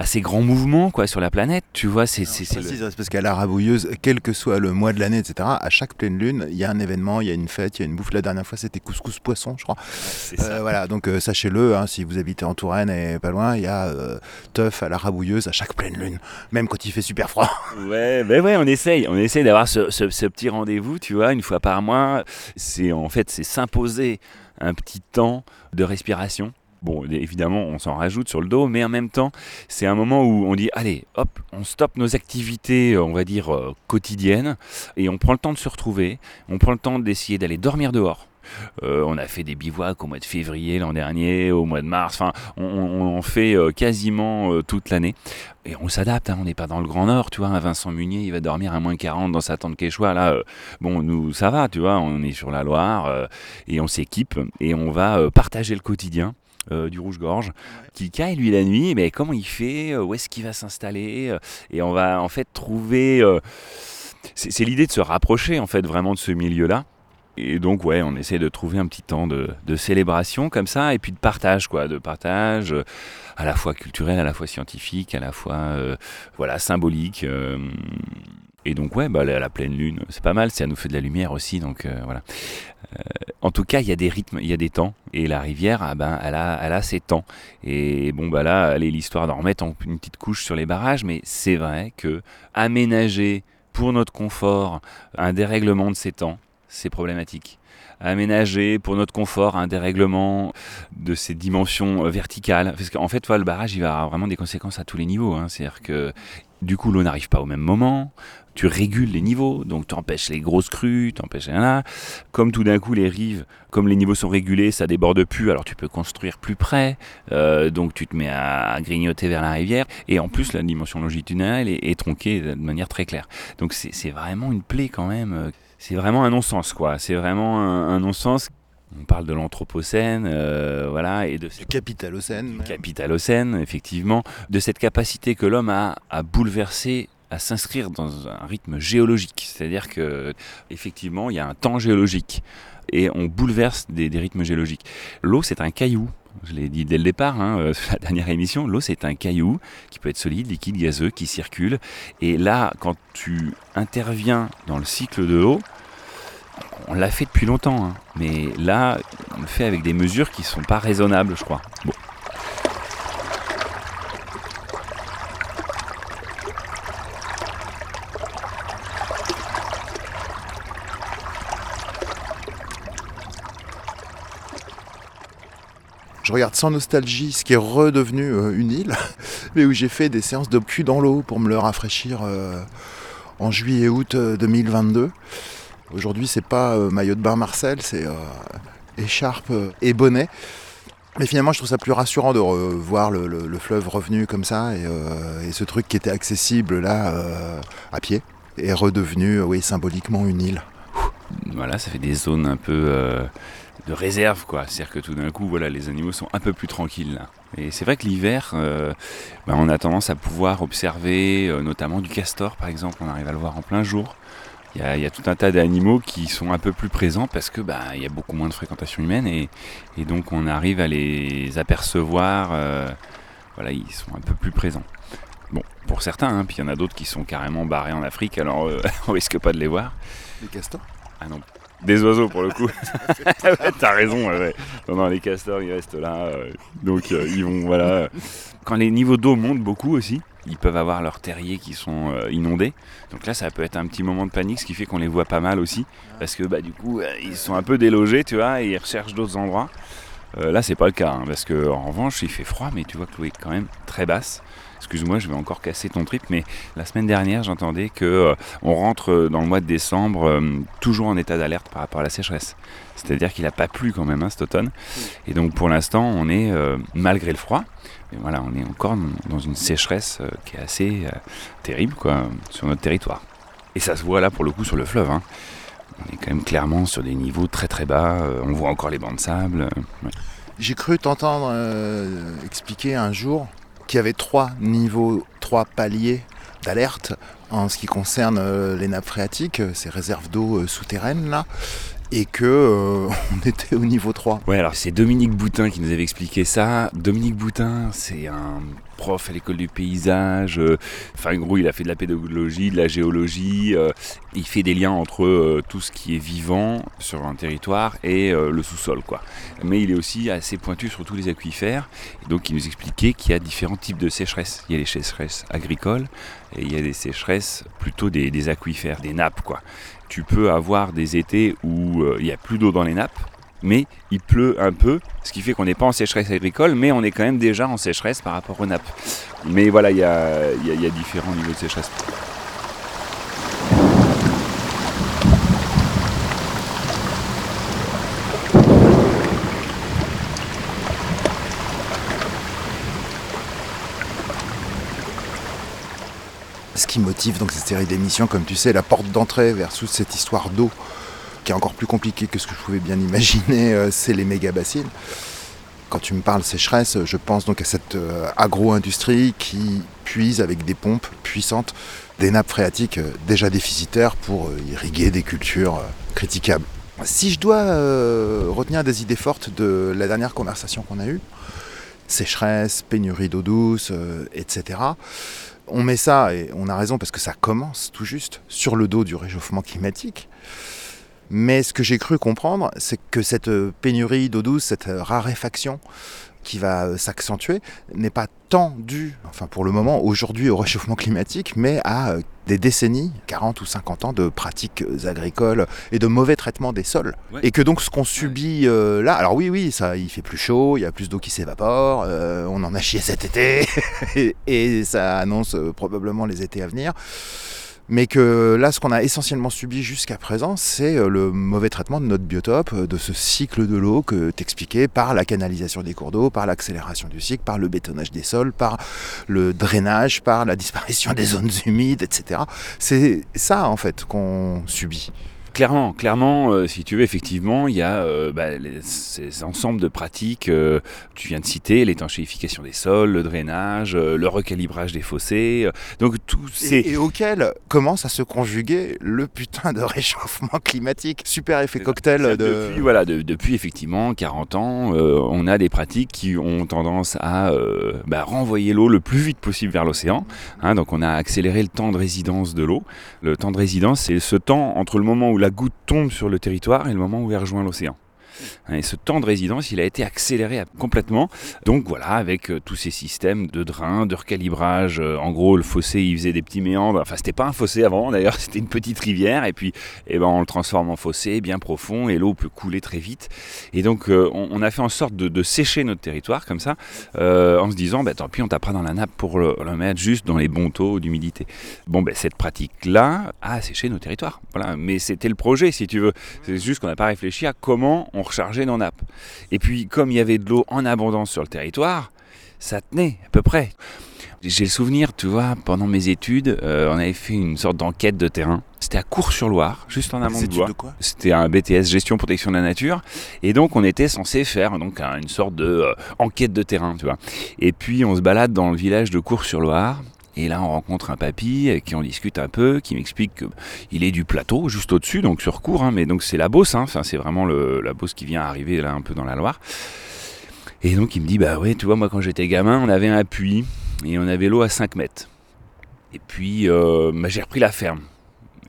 à ces grands mouvements quoi sur la planète tu vois c'est le- parce qu'à la rabouilleuse, quel que soit le mois de l'année, etc., à chaque pleine lune, il y a un événement, il y a une fête, il y a une bouffe. La dernière fois, c'était couscous poisson, je crois. c'est ça. Euh, voilà, donc euh, sachez-le, hein, si vous habitez en Touraine et pas loin, il y a euh, teuf à la rabouilleuse à chaque pleine lune, même quand il fait super froid. Ouais, ben ouais, on essaye, on essaye d'avoir ce, ce- ce petit rendez-vous, tu vois, une fois par mois. C'est en fait, c'est s'imposer un petit temps de respiration. Bon, évidemment, on s'en rajoute sur le dos, mais en même temps, c'est un moment où on dit, allez, hop, on stoppe nos activités, on va dire, euh, quotidiennes, et on prend le temps de se retrouver, on prend le temps d'essayer d'aller dormir dehors. Euh, on a fait des bivouacs au mois de février l'an dernier, au mois de mars, enfin, on, on en fait euh, quasiment euh, toute l'année. Et on s'adapte, hein, on n'est pas dans le Grand Nord, tu vois. Vincent Munier, il va dormir à moins 40 dans sa tente quechua. Là, euh, bon, nous, ça va, tu vois. On est sur la Loire euh, et on s'équipe et on va euh, partager le quotidien. Euh, du rouge-gorge qui caille lui la nuit mais comment il fait euh, où est-ce qu'il va s'installer euh, et on va en fait trouver c'est l'idée de se rapprocher en fait vraiment de ce milieu là et donc ouais on essaie de trouver un petit temps de, de célébration comme ça et puis de partage quoi de partage euh, à la fois culturel à la fois scientifique à la fois euh, voilà symbolique euh, et donc ouais bah, la, pleine lune c'est pas mal ça nous fait de la lumière aussi donc euh, voilà Euh, en tout cas il y a des rythmes il y a des temps et la rivière ah ben elle a elle a ses temps et bon bah là est l'histoire d'en remettre une petite couche sur les barrages mais c'est vrai que aménager pour notre confort un dérèglement de ces temps c'est problématique aménager pour notre confort un dérèglement de ces dimensions euh, verticales. Parce qu'en fait, le barrage, il va avoir vraiment des conséquences à tous les niveaux. hein. C'est-à-dire que du coup, l'eau n'arrive pas au même moment. Tu régules les niveaux, donc tu empêches les grosses crues, tu empêches là. Comme tout d'un coup, les rives, comme les niveaux sont régulés, ça déborde plus, alors tu peux construire plus près. Euh, donc tu te mets à, grignoter vers la rivière. Et en plus, la dimension longitudinale est, tronquée de manière très claire. Donc c'est vraiment une plaie quand même. C'est vraiment un non-sens, quoi. C'est vraiment un non-sens. On parle de l'anthropocène, euh, voilà, et de Du capitalocène. du capitalocène, effectivement, de cette capacité que l'homme a à bouleverser, à s'inscrire dans un rythme géologique. C'est-à-dire que, effectivement, il y a un temps géologique et on bouleverse des, des rythmes géologiques. L'eau, c'est un caillou. Je l'ai dit dès le départ, hein, euh, sur la dernière émission, l'eau c'est un caillou qui peut être solide, liquide, gazeux, qui circule. Et là, quand tu interviens dans le cycle de l'eau, on l'a fait depuis longtemps, hein, mais là, on le fait avec des mesures qui sont pas raisonnables, je crois. Bon. Je regarde sans nostalgie ce qui est redevenu euh, une île, mais où j'ai fait des séances de cul dans l'eau pour me le rafraîchir euh, en juillet et août euh, 2022. Aujourd'hui, c'est pas euh, maillot de bain Marcel, c'est euh, écharpe euh, et bonnet. Mais finalement, je trouve ça plus rassurant de revoir le, le- le fleuve revenu comme ça et, euh, et ce truc qui était accessible là à pied est redevenu, oui, symboliquement une île. Voilà, ça fait des zones un peu de réserve, quoi. C'est-à-dire que tout d'un coup, voilà, les animaux sont un peu plus tranquilles là. Et c'est vrai que l'hiver, bah, on a tendance à pouvoir observer, notamment du castor, par exemple. On arrive à le voir en plein jour. Il y a, il y a tout un tas d'animaux qui sont un peu plus présents parce que bah, il y a beaucoup moins de fréquentation humaine et, et donc on arrive à les apercevoir. euh, voilà, ils sont un peu plus présents. Bon, pour certains, hein, puis il y en a d'autres qui sont carrément barrés en Afrique, alors euh, on risque pas de les voir. Les castors? Ah non, des oiseaux pour le coup. Ouais, T'as raison, ouais. Non, non, les castors ils restent là. euh, donc euh, ils vont, voilà. Quand les niveaux d'eau montent beaucoup aussi, ils peuvent avoir leurs terriers qui sont euh, inondés. Donc là, ça peut être un petit moment de panique, ce qui fait qu'on les voit pas mal aussi. Parce que bah, du coup, euh, ils sont un peu délogés, tu vois, et ils recherchent d'autres endroits. Euh, là, c'est pas le cas, hein, parce que en revanche, il fait froid, mais tu vois que l'eau est quand même très basse. Excuse-moi, je vais encore casser ton trip, mais la semaine dernière, j'entendais que euh, on rentre dans le mois de décembre euh, toujours en état d'alerte par rapport à la sécheresse. C'est-à-dire qu'il n'a pas plu quand même hein, cet automne. Et donc pour l'instant, on est, euh, malgré le froid, mais voilà, on est encore dans une sécheresse qui est assez terrible quoi, sur notre territoire. Et ça se voit là pour le coup sur le fleuve. hein. On est quand même clairement sur des niveaux très très bas. on voit encore les bancs de sable. ouais. J'ai cru t'entendre expliquer un jour qu'il y avait trois niveaux, trois paliers d'alerte en ce qui concerne euh, les nappes phréatiques, euh, ces réserves d'eau euh, souterraines là, et que on était au niveau 3. Ouais, alors c'est Dominique Boutin qui nous avait expliqué ça. Dominique Boutin, c'est un prof à l'école du paysage. euh, Enfin, en gros, il a fait de la pédagogie, de la géologie. euh, il fait des liens entre euh, tout ce qui est vivant sur un territoire et le sous-sol, quoi. Mais il est aussi assez pointu sur tous les aquifères. Donc, il nous expliquait qu'il y a différents types de sécheresse. Il y a les sécheresses agricoles et il y a des sécheresses plutôt des, aquifères, des nappes, quoi. Tu peux avoir des étés où il n'y a plus d'eau dans les nappes mais il pleut un peu, ce qui fait qu'on n'est pas en sécheresse agricole, mais on est quand même déjà en sécheresse par rapport aux nappes. Mais voilà, il y a, y a différents niveaux de sécheresse. Ce qui motive donc cette série d'émissions, comme tu sais, la porte d'entrée vers toute cette histoire d'eau, qui est encore plus compliquée que ce que je pouvais bien imaginer, euh, c'est les méga bassines. Quand tu me parles sécheresse, je pense donc à cette euh, agro-industrie qui puise avec des pompes puissantes des nappes phréatiques euh, déjà déficitaires pour irriguer des cultures critiquables. Si je dois retenir des idées fortes de la dernière conversation qu'on a eue, sécheresse, pénurie d'eau douce, etc. On met ça, et on a raison parce que ça commence tout juste, sur le dos du réchauffement climatique. Mais ce que j'ai cru comprendre, c'est que cette euh, pénurie d'eau douce, cette euh, raréfaction qui va euh, s'accentuer, n'est pas tant due, enfin pour le moment, aujourd'hui au réchauffement climatique, mais à des décennies, 40 ou 50 ans de pratiques agricoles et de mauvais traitement des sols. Ouais. Et que donc ce qu'on subit euh, là, alors oui, oui, ça, il fait plus chaud, il y a plus d'eau qui s'évapore, euh, on en a chié cet été, et, et ça annonce euh, probablement les étés à venir. Mais que là, ce qu'on a essentiellement subi jusqu'à présent, c'est euh, le mauvais traitement de notre biotope, euh, de ce cycle de l'eau que t'expliquais par la canalisation des cours d'eau, par l'accélération du cycle, par le bétonnage des sols, par le drainage, par la disparition des zones humides, etc. C'est ça, en fait, qu'on subit. Clairement, clairement, euh, si tu veux, effectivement, il y a euh, bah, les- ces ensembles de pratiques, euh, tu viens de citer, l'étanchéification des sols, le drainage, euh, le recalibrage des fossés, donc tous ces... Et, et auquel commence à se conjuguer le putain de réchauffement climatique. Super effet cocktail de... Depuis, voilà, de- depuis effectivement 40 ans, on a des pratiques qui ont tendance à bah, renvoyer l'eau le plus vite possible vers l'océan. hein. donc on a accéléré le temps de résidence de l'eau. Le temps de résidence, c'est ce temps entre le moment où la goutte tombe sur le territoire et le moment où elle rejoint l'océan. Et ce temps de résidence, il a été accéléré complètement. Donc voilà, avec euh, tous ces systèmes de drain, de recalibrage. euh, en gros, le fossé, il faisait des petits méandres. Enfin, c'était pas un fossé avant, d'ailleurs, c'était une petite rivière. Et puis, eh ben, on le transforme en fossé bien profond et l'eau peut couler très vite. Et donc, euh, on, a fait en sorte de, sécher notre territoire comme ça, en se disant, bah, tant pis, on tapera dans la nappe pour le, le mettre juste dans les bons taux d'humidité. Bon, ben, cette pratique-là a asséché nos territoires. Voilà. Mais c'était le projet, si tu veux. C'est juste qu'on n'a pas réfléchi à comment on rechargeait nos nappes. Et puis, comme il y avait de l'eau en abondance sur le territoire, ça tenait à peu près. J'ai le souvenir, tu vois, pendant mes études, euh, on avait fait une sorte d'enquête de terrain. C'était à Cours-sur-Loire, juste en amont de Blois. C'était un BTS gestion protection de la nature et donc on était censé faire donc un- une sorte de euh, enquête de terrain, tu vois. Et puis on se balade dans le village de Cours-sur-Loire et là on rencontre un papy avec qui on discute un peu, qui m'explique qu'il est du plateau juste au-dessus, donc sur Cours, hein, mais donc c'est la Beauce, hein, c'est vraiment la Beauce qui vient arriver là un peu dans la Loire. Et donc il me dit bah ouais, tu vois moi quand j'étais gamin on avait un puits et on avait l'eau à 5 mètres. Et puis euh, bah, j'ai repris la ferme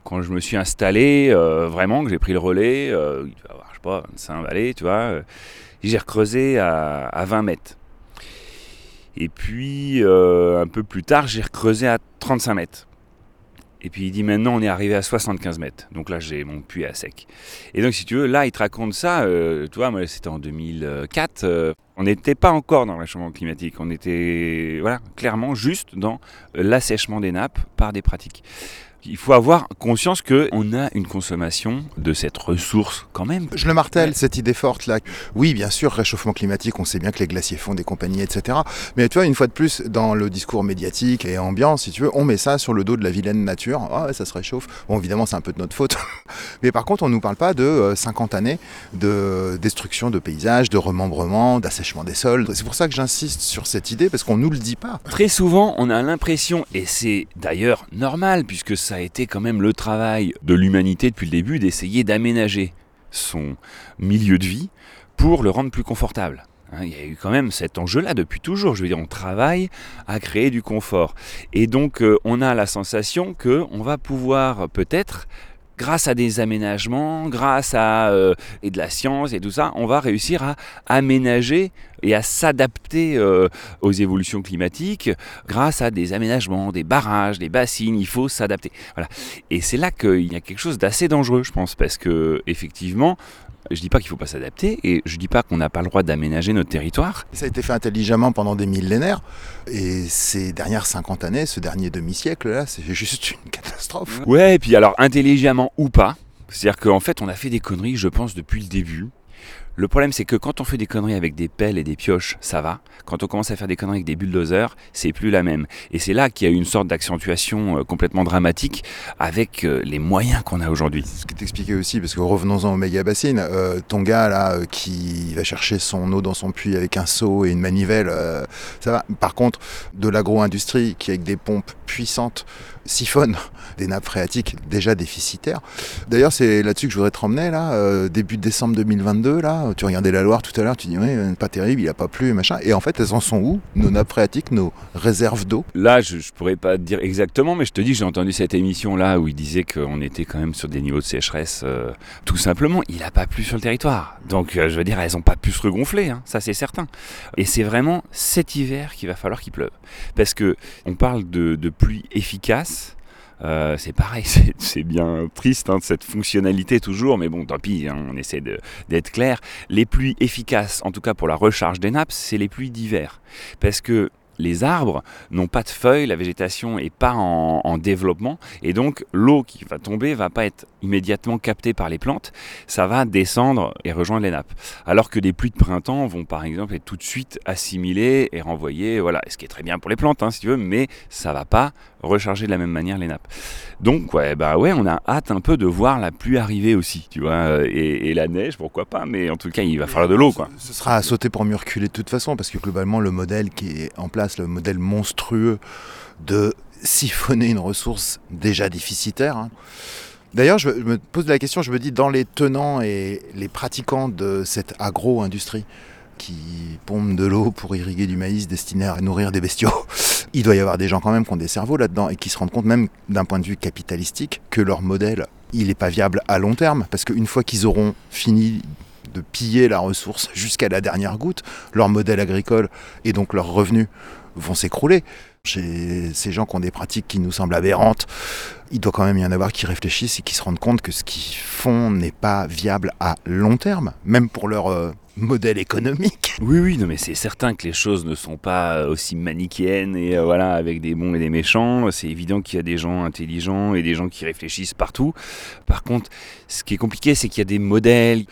quand je me suis installé, euh, vraiment, que j'ai pris le relais, euh, il doit avoir, je sais pas, 25 vallées, tu vois, euh, j'ai recreusé à, à 20 mètres. Et puis, euh, un peu plus tard, j'ai recreusé à 35 mètres. Et puis il dit maintenant on est arrivé à 75 mètres. Donc là j'ai mon puits à sec. Et donc si tu veux, là il te raconte ça, euh, tu vois, c'était en 2004, euh, on n'était pas encore dans le réchauffement climatique, on était voilà, clairement juste dans l'assèchement des nappes par des pratiques. Il faut avoir conscience qu'on a une consommation de cette ressource quand même. Je le martèle, Ouais. cette idée forte là. Oui, bien sûr, réchauffement climatique, on sait bien que les glaciers fondent et compagnie, etc. Mais tu vois, une fois de plus, dans le discours médiatique et ambiant, si tu veux, on met ça sur le dos de la vilaine nature. Ah ouais, ça se réchauffe. Bon, évidemment, c'est un peu de notre faute. Mais par contre, on ne nous parle pas de euh, 50 années de destruction de paysages, de remembrement, d'assèchement des sols. C'est pour ça que j'insiste sur cette idée, parce qu'on nous le dit pas. Très souvent, on a l'impression, et c'est d'ailleurs normal, puisque ça a été quand même le travail de l'humanité depuis le début, d'essayer d'aménager son milieu de vie pour le rendre plus confortable. Hein, Il y a eu quand même cet enjeu-là depuis toujours. Je veux dire, on travaille à créer du confort. Et donc, euh, on a la sensation qu'on va pouvoir peut-être grâce à des aménagements, grâce à euh, et de la science et tout ça, on va réussir à aménager et à s'adapter euh, aux évolutions climatiques grâce à des aménagements, des barrages, des bassines. Il faut s'adapter. Voilà. Et c'est là qu'il y a quelque chose d'assez dangereux, je pense, parce que effectivement. Je dis pas qu'il faut pas s'adapter et je dis pas qu'on n'a pas le droit d'aménager notre territoire. Ça a été fait intelligemment pendant des millénaires. Et ces dernières 50 années, ce dernier demi-siècle là, c'est juste une catastrophe. Ouais, et puis alors intelligemment ou pas, c'est-à-dire qu'en fait on a fait des conneries, je pense, depuis le début. Le problème c'est que quand on fait des conneries avec des pelles et des pioches, ça va. Quand on commence à faire des conneries avec des bulldozers, c'est plus la même. Et c'est là qu'il y a une sorte d'accentuation euh, complètement dramatique avec euh, les moyens qu'on a aujourd'hui. Ce que t'expliquais aussi, parce que revenons-en au méga bassine, euh, ton gars là qui va chercher son eau dans son puits avec un seau et une manivelle, ça va. Par contre, de l'agro-industrie qui avec des pompes puissantes siphonne des nappes phréatiques déjà déficitaires. D'ailleurs, c'est là-dessus que je voudrais te ramener là, euh, début décembre 2022 là, tu regardais la Loire tout à l'heure, tu dis ouais, euh, pas terrible, il a pas plu machin. Et en fait, elles en sont où Nos nappes phréatiques, nos réserves d'eau? Là, je, je pourrais pas te dire exactement, mais je te dis, j'ai entendu cette émission là où il disait qu'on était quand même sur des niveaux de sécheresse. euh, tout simplement, il a pas plu sur le territoire. Donc, je veux dire, elles ont pas pu se regonfler, hein, ça c'est certain. Et c'est vraiment cet hiver qu'il va falloir qu'il pleuve, parce que on parle de, de pluie efficace. Euh, c'est pareil, c'est- bien triste hein, cette fonctionnalité toujours, mais bon, tant pis, hein, on essaie d'être clair. Les pluies efficaces, en tout cas pour la recharge des nappes, c'est les pluies d'hiver, parce que les arbres n'ont pas de feuilles, la végétation est pas en, en développement, et donc l'eau qui va tomber va pas être immédiatement captée par les plantes, ça va descendre et rejoindre les nappes. Alors que des pluies de printemps vont par exemple être tout de suite assimilées et renvoyées, voilà, ce qui est très bien pour les plantes, hein, si tu veux, mais ça va pas recharger de la même manière les nappes. Donc ouais, bah ouais, on a hâte un peu de voir la pluie arriver aussi, tu vois, et, et la neige, pourquoi pas, mais en tout cas il va falloir de l'eau, quoi. Ce sera à sauter pour mieux reculer de toute façon, parce que globalement, le modèle qui est en place, le modèle monstrueux de siphonner une ressource déjà déficitaire. hein. D'ailleurs, je me pose la question, je me dis, dans les tenants et les pratiquants de cette agro-industrie qui pompe de l'eau pour irriguer du maïs destiné à nourrir des bestiaux, il doit y avoir des gens quand même qui ont des cerveaux là-dedans et qui se rendent compte même d'un point de vue capitalistique que leur modèle, il n'est pas viable à long terme, parce qu'une fois qu'ils auront fini de piller la ressource jusqu'à la dernière goutte, leur modèle agricole et donc leurs revenus vont s'écrouler. Chez ces gens qui ont des pratiques qui nous semblent aberrantes, il doit quand même y en avoir qui réfléchissent et qui se rendent compte que ce qu'ils font n'est pas viable à long terme, même pour leur euh, modèle économique. Oui, oui, non, mais c'est certain que les choses ne sont pas aussi manichéennes et euh, voilà, avec des bons et des méchants. C'est évident qu'il y a des gens intelligents et des gens qui réfléchissent partout. Par contre, ce qui est compliqué, c'est qu'il y a des modèles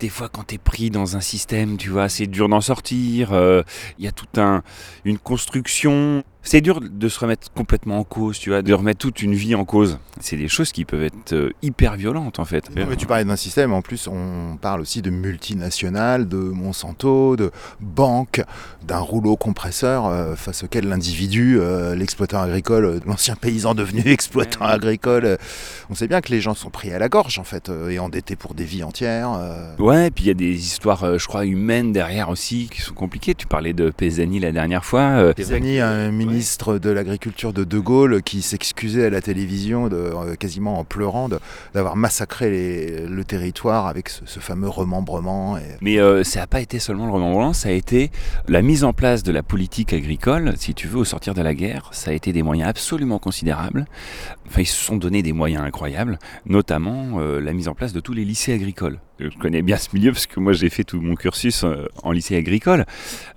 des fois quand tu es pris dans un système, tu vois, c'est dur d'en sortir, euh, il y a toute un, une construction. C'est dur de se remettre complètement en cause, tu vois, de remettre toute une vie en cause. C'est des choses qui peuvent être euh, hyper violentes en fait. Non, mais tu parlais d'un système, en plus on parle aussi de multinationales, de Monsanto, de banques, d'un rouleau compresseur euh, face auquel l'individu, euh, l'exploitant agricole, l'ancien paysan devenu exploitant agricole, euh, on sait bien que les gens sont pris à la gorge en fait euh, et endettés pour des vies entières. euh. Ouais, et puis il y a des histoires, euh, je crois, humaines derrière aussi qui sont compliquées. Tu parlais de Pesani la dernière fois. euh, Pisani, un ministre de l'agriculture de De Gaulle, qui s'excusait à la télévision, euh, quasiment en pleurant, d'avoir massacré le territoire avec ce, fameux remembrement. Mais euh, ça n'a pas été seulement le remembrement, ça a été la mise en place de la politique agricole, si tu veux, au sortir de la guerre. Ça a été des moyens absolument considérables. Enfin, ils se sont donné des moyens incroyables, notamment euh, la mise en place de tous les lycées agricoles. Je connais bien ce milieu parce que moi j'ai fait tout mon cursus euh, en lycée agricole.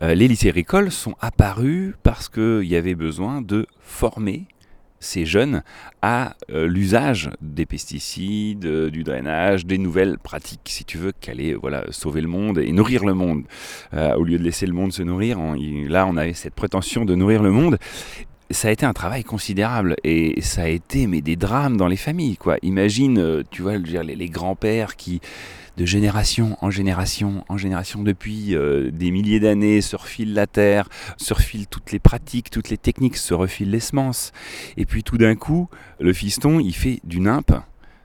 Euh, les lycées agricoles sont apparus parce qu'il y avait besoin de former ces jeunes à euh, l'usage des pesticides, du drainage, des nouvelles pratiques, si tu veux, qui allaient voilà, sauver le monde et nourrir le monde. Au lieu de laisser le monde se nourrir, là on avait cette prétention de nourrir le monde. Ça a été un travail considérable et ça a été mais des drames dans les familles quoi. Imagine, tu vois, les grands-pères qui de génération en génération en génération depuis euh, des milliers d'années se la terre, se toutes les pratiques, toutes les techniques, se refilent les semences. Et puis tout d'un coup, le fiston, il fait du nimp,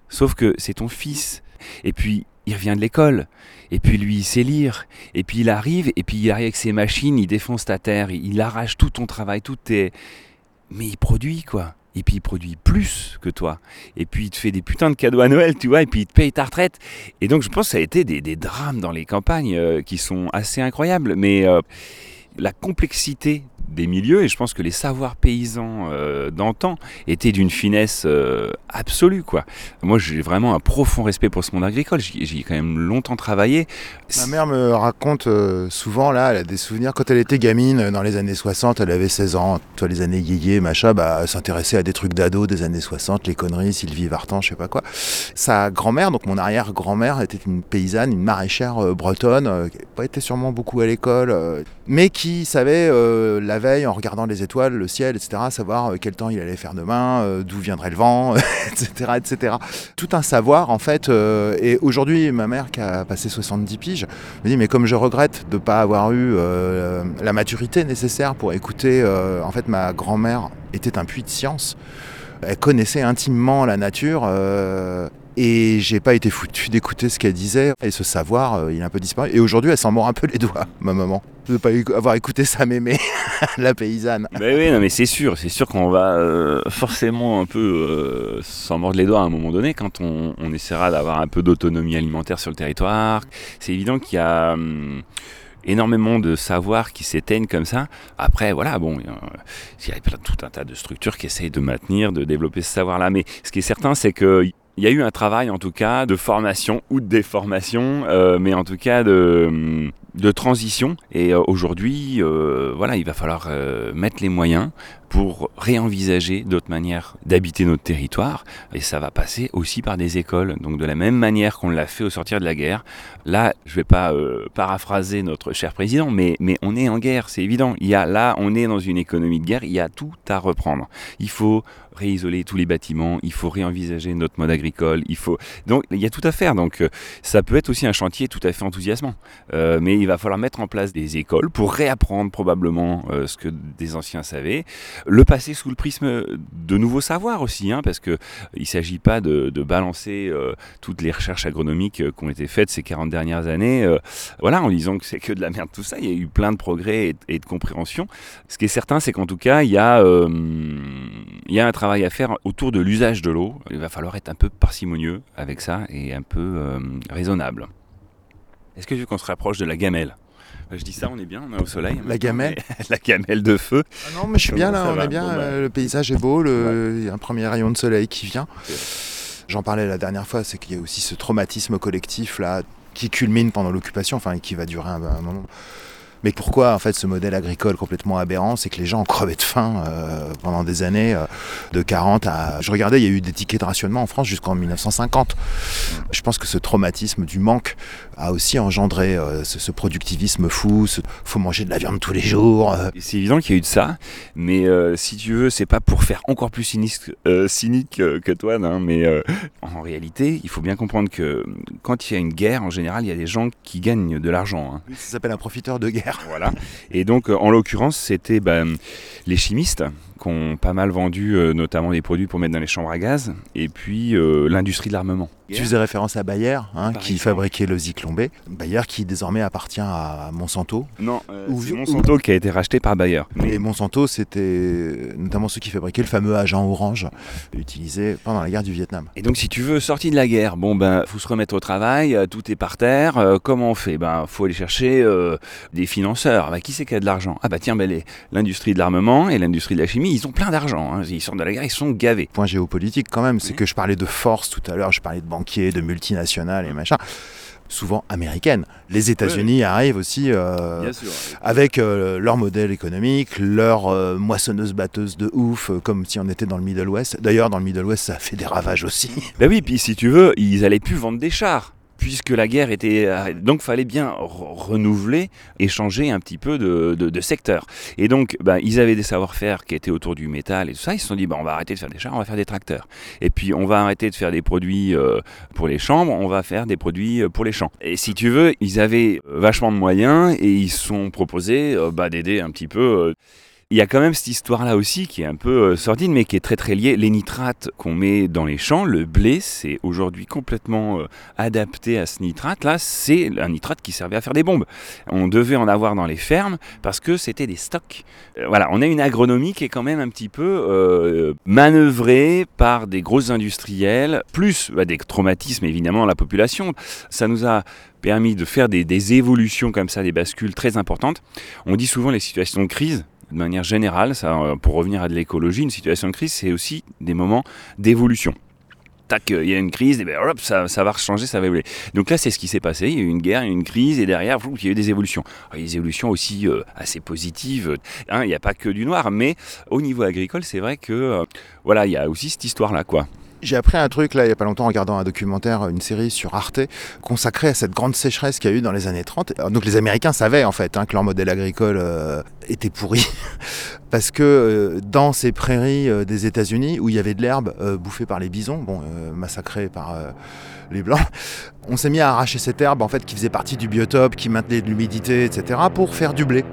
sauf que c'est ton fils. Et puis il revient de l'école, et puis lui il sait lire, et puis il arrive, et puis il arrive avec ses machines, il défonce ta terre, il arrache tout ton travail, tout tes... Mais il produit quoi. Et puis il produit plus que toi. Et puis il te fait des putains de cadeaux à Noël, tu vois, et puis il te paye ta retraite. Et donc je pense que ça a été des, drames dans les campagnes euh, qui sont assez incroyables. Mais euh, la complexité des milieux, et je pense que les savoirs paysans euh, d'antan étaient d'une finesse euh, absolue. quoi. Moi j'ai vraiment un profond respect pour ce monde agricole, j'y ai quand même longtemps travaillé. Ma mère me raconte euh, souvent, là, elle a des souvenirs, quand elle était gamine, dans les années 60, elle avait 16 ans, toi les années yéyé, machin, bah, s'intéressait à des trucs d'ado des années 60, les conneries, Sylvie Vartan, je sais pas quoi. Sa grand-mère, donc mon arrière-grand-mère, était une paysanne, une maraîchère bretonne, qui pas été sûrement beaucoup à l'école, mais qui savait euh, la veille, en regardant les étoiles, le ciel, etc., savoir euh, quel temps il allait faire demain, euh, d'où viendrait le vent, etc., etc. Tout un savoir, en fait, euh, et aujourd'hui, ma mère, qui a passé 70 piges, me dit mais comme je regrette de ne pas avoir eu la maturité nécessaire pour écouter en fait ma grand-mère était un puits de science elle connaissait intimement la nature et j'ai pas été foutu d'écouter ce qu'elle disait et ce savoir euh, il a un peu disparu et aujourd'hui elle s'en mord un peu les doigts ma maman de ne pas avoir écouté sa mémé la paysanne Ben oui, non, mais c'est sûr, c'est sûr qu'on va euh, forcément un peu euh, s'en mordre les doigts à un moment donné quand on, essaiera d'avoir un peu d'autonomie alimentaire sur le territoire. C'est évident qu'il y a hum, énormément de savoirs qui s'éteignent comme ça. Après, voilà, bon, il y a- tout un tas de structures qui essayent de maintenir, de développer ce savoir-là. Mais ce qui est certain, c'est que il y a eu un travail en tout cas de formation ou de déformation, euh, mais en tout cas de, de transition. Et euh, aujourd'hui, euh, voilà, il va falloir euh, mettre les moyens pour réenvisager d'autres manières d'habiter notre territoire. Et ça va passer aussi par des écoles. Donc de la même manière qu'on l'a fait au sortir de la guerre, là, je vais pas euh, paraphraser notre cher président, mais, mais on est en guerre, c'est évident. Il y a, là, on est dans une économie de guerre, il y a tout à reprendre. Il faut réisoler tous les bâtiments, il faut réenvisager notre mode agricole, il faut... Donc il y a tout à faire. Donc euh, ça peut être aussi un chantier tout à fait enthousiasmant. Euh, mais il va falloir mettre en place des écoles pour réapprendre probablement euh, ce que des anciens savaient, le passer sous le prisme de nouveaux savoirs aussi, hein, parce que il ne s'agit pas de, balancer toutes les recherches agronomiques qui ont été faites ces 40 dernières années, voilà, en disant que c'est que de la merde tout ça. Il y a eu plein de progrès et, et de compréhension. Ce qui est certain, c'est qu'en tout cas, il y a, il y a un travail à faire autour de l'usage de l'eau. Il va falloir être un peu parcimonieux avec ça et un peu euh, raisonnable. Est-ce que tu veux qu'on se rapproche de la gamelle? Euh, Je dis ça, on est bien, on est au soleil. La gamelle? La gamelle de feu. Ah non, mais je suis bien là, on va est bien, Bon, bah. euh, le paysage est beau, le- il y a un premier rayon de soleil qui vient. J'en parlais la dernière fois, c'est qu'il y a aussi ce traumatisme collectif là qui culmine pendant l'occupation, enfin qui va durer un, un moment. Mais pourquoi en fait ce modèle agricole complètement aberrant, c'est que les gens ont crevé de faim euh, pendant des années, euh, de 40 à... Je regardais, il y a eu des tickets de rationnement en France jusqu'en 1950. Je pense que ce traumatisme du manque a aussi engendré euh, ce, ce productivisme fou, ce faut manger de la viande tous les jours. C'est évident qu'il y a eu de ça, mais si tu veux, c'est pas pour faire encore plus cynique, cynique que toi, non, mais en réalité, il faut bien comprendre que quand il y a une guerre, en général, il y a des gens qui gagnent de l'argent. hein. Ça s'appelle un profiteur de guerre. Voilà. Et donc, euh, en l'occurrence, c'était ben, les chimistes qui ont pas mal vendu, euh, notamment des produits pour mettre dans les chambres à gaz, et puis euh, l'industrie de l'armement. Tu faisais référence à Bayer, hein, qui exemple. fabriquait le Zyklon B. Bayer qui désormais appartient à Monsanto. Non, euh, Ou- c'est Monsanto qui a été racheté par Bayer. Et Monsanto, c'était notamment ceux qui fabriquaient le fameux agent orange, utilisé pendant la guerre du Vietnam. Et donc si tu veux sortir de la guerre, bon ben faut se remettre au travail, tout est par terre, euh, comment on fait? Ben faut aller chercher euh, des financeurs. Ben, qui c'est qui a de l'argent? Ah bah tiens ben, les- l'industrie de l'armement et l'industrie de la chimie, ils ont plein d'argent. hein. Ils sortent de la guerre, ils sont gavés. Point géopolitique quand même, c'est Oui. que je parlais de force tout à l'heure, je parlais de banquiers, de multinationales et machin, souvent américaines. Les États-Unis arrivent aussi euh, sûr. avec euh, leur modèle économique, leur euh, moissonneuse-batteuse de ouf, comme si on était dans le Middle West. D'ailleurs, dans le Middle West, ça a fait des ravages aussi. Ben oui, puis si tu veux, ils allaient plus vendre des chars. Puisque la guerre était. euh, Donc, fallait bien re- renouveler, échanger un petit peu de, secteur. Et donc, ben, ils avaient des savoir-faire qui étaient autour du métal et tout ça. Ils se sont dit, ben, on va arrêter de faire des chars, on va faire des tracteurs. Et puis, on va arrêter de faire des produits euh, pour les chambres, on va faire des produits euh, pour les champs. Et si tu veux, ils avaient vachement de moyens et ils se sont proposés euh, bah, d'aider un petit peu. Il y a quand même cette histoire-là aussi qui est un peu euh, sordide, mais qui est très très liée. Les nitrates qu'on met dans les champs, le blé, c'est aujourd'hui complètement euh, adapté à ce nitrate-là. C'est un nitrate qui servait à faire des bombes. On devait en avoir dans les fermes parce que c'était des stocks. Euh, voilà, on a une agronomie qui est quand même un petit peu manœuvrée par des grosses industriels, plus bah, des traumatismes évidemment dans la population. Ça nous a permis de faire des évolutions comme ça, des bascules très importantes. On dit souvent les situations de crise, de manière générale, ça, euh, pour revenir à de l'écologie, une situation de crise, c'est aussi des moments d'évolution. Tac, euh, il y a une crise, et ben, hop, ça, va changer, ça va évoluer. Donc là, c'est ce qui s'est passé. Il y a eu une guerre, une crise, et derrière, il y a eu des évolutions. Il y a des évolutions aussi euh, assez positives. Hein, il n'y a pas que du noir, mais au niveau agricole, c'est vrai que voilà, il y a aussi cette histoire-là, quoi. J'ai appris un truc là il y a pas longtemps en regardant un documentaire, une série sur Arte consacrée à cette grande sécheresse qu'il y a eu dans les années 30. Alors, Donc les Américains savaient en fait hein, que leur modèle agricole euh, était pourri parce que euh, dans ces prairies euh, des États-Unis où il y avait de l'herbe bouffée par les bisons, bon massacrée par les blancs, on s'est mis à arracher cette herbe en fait qui faisait partie du biotope, qui maintenait de l'humidité, etc. pour faire du blé.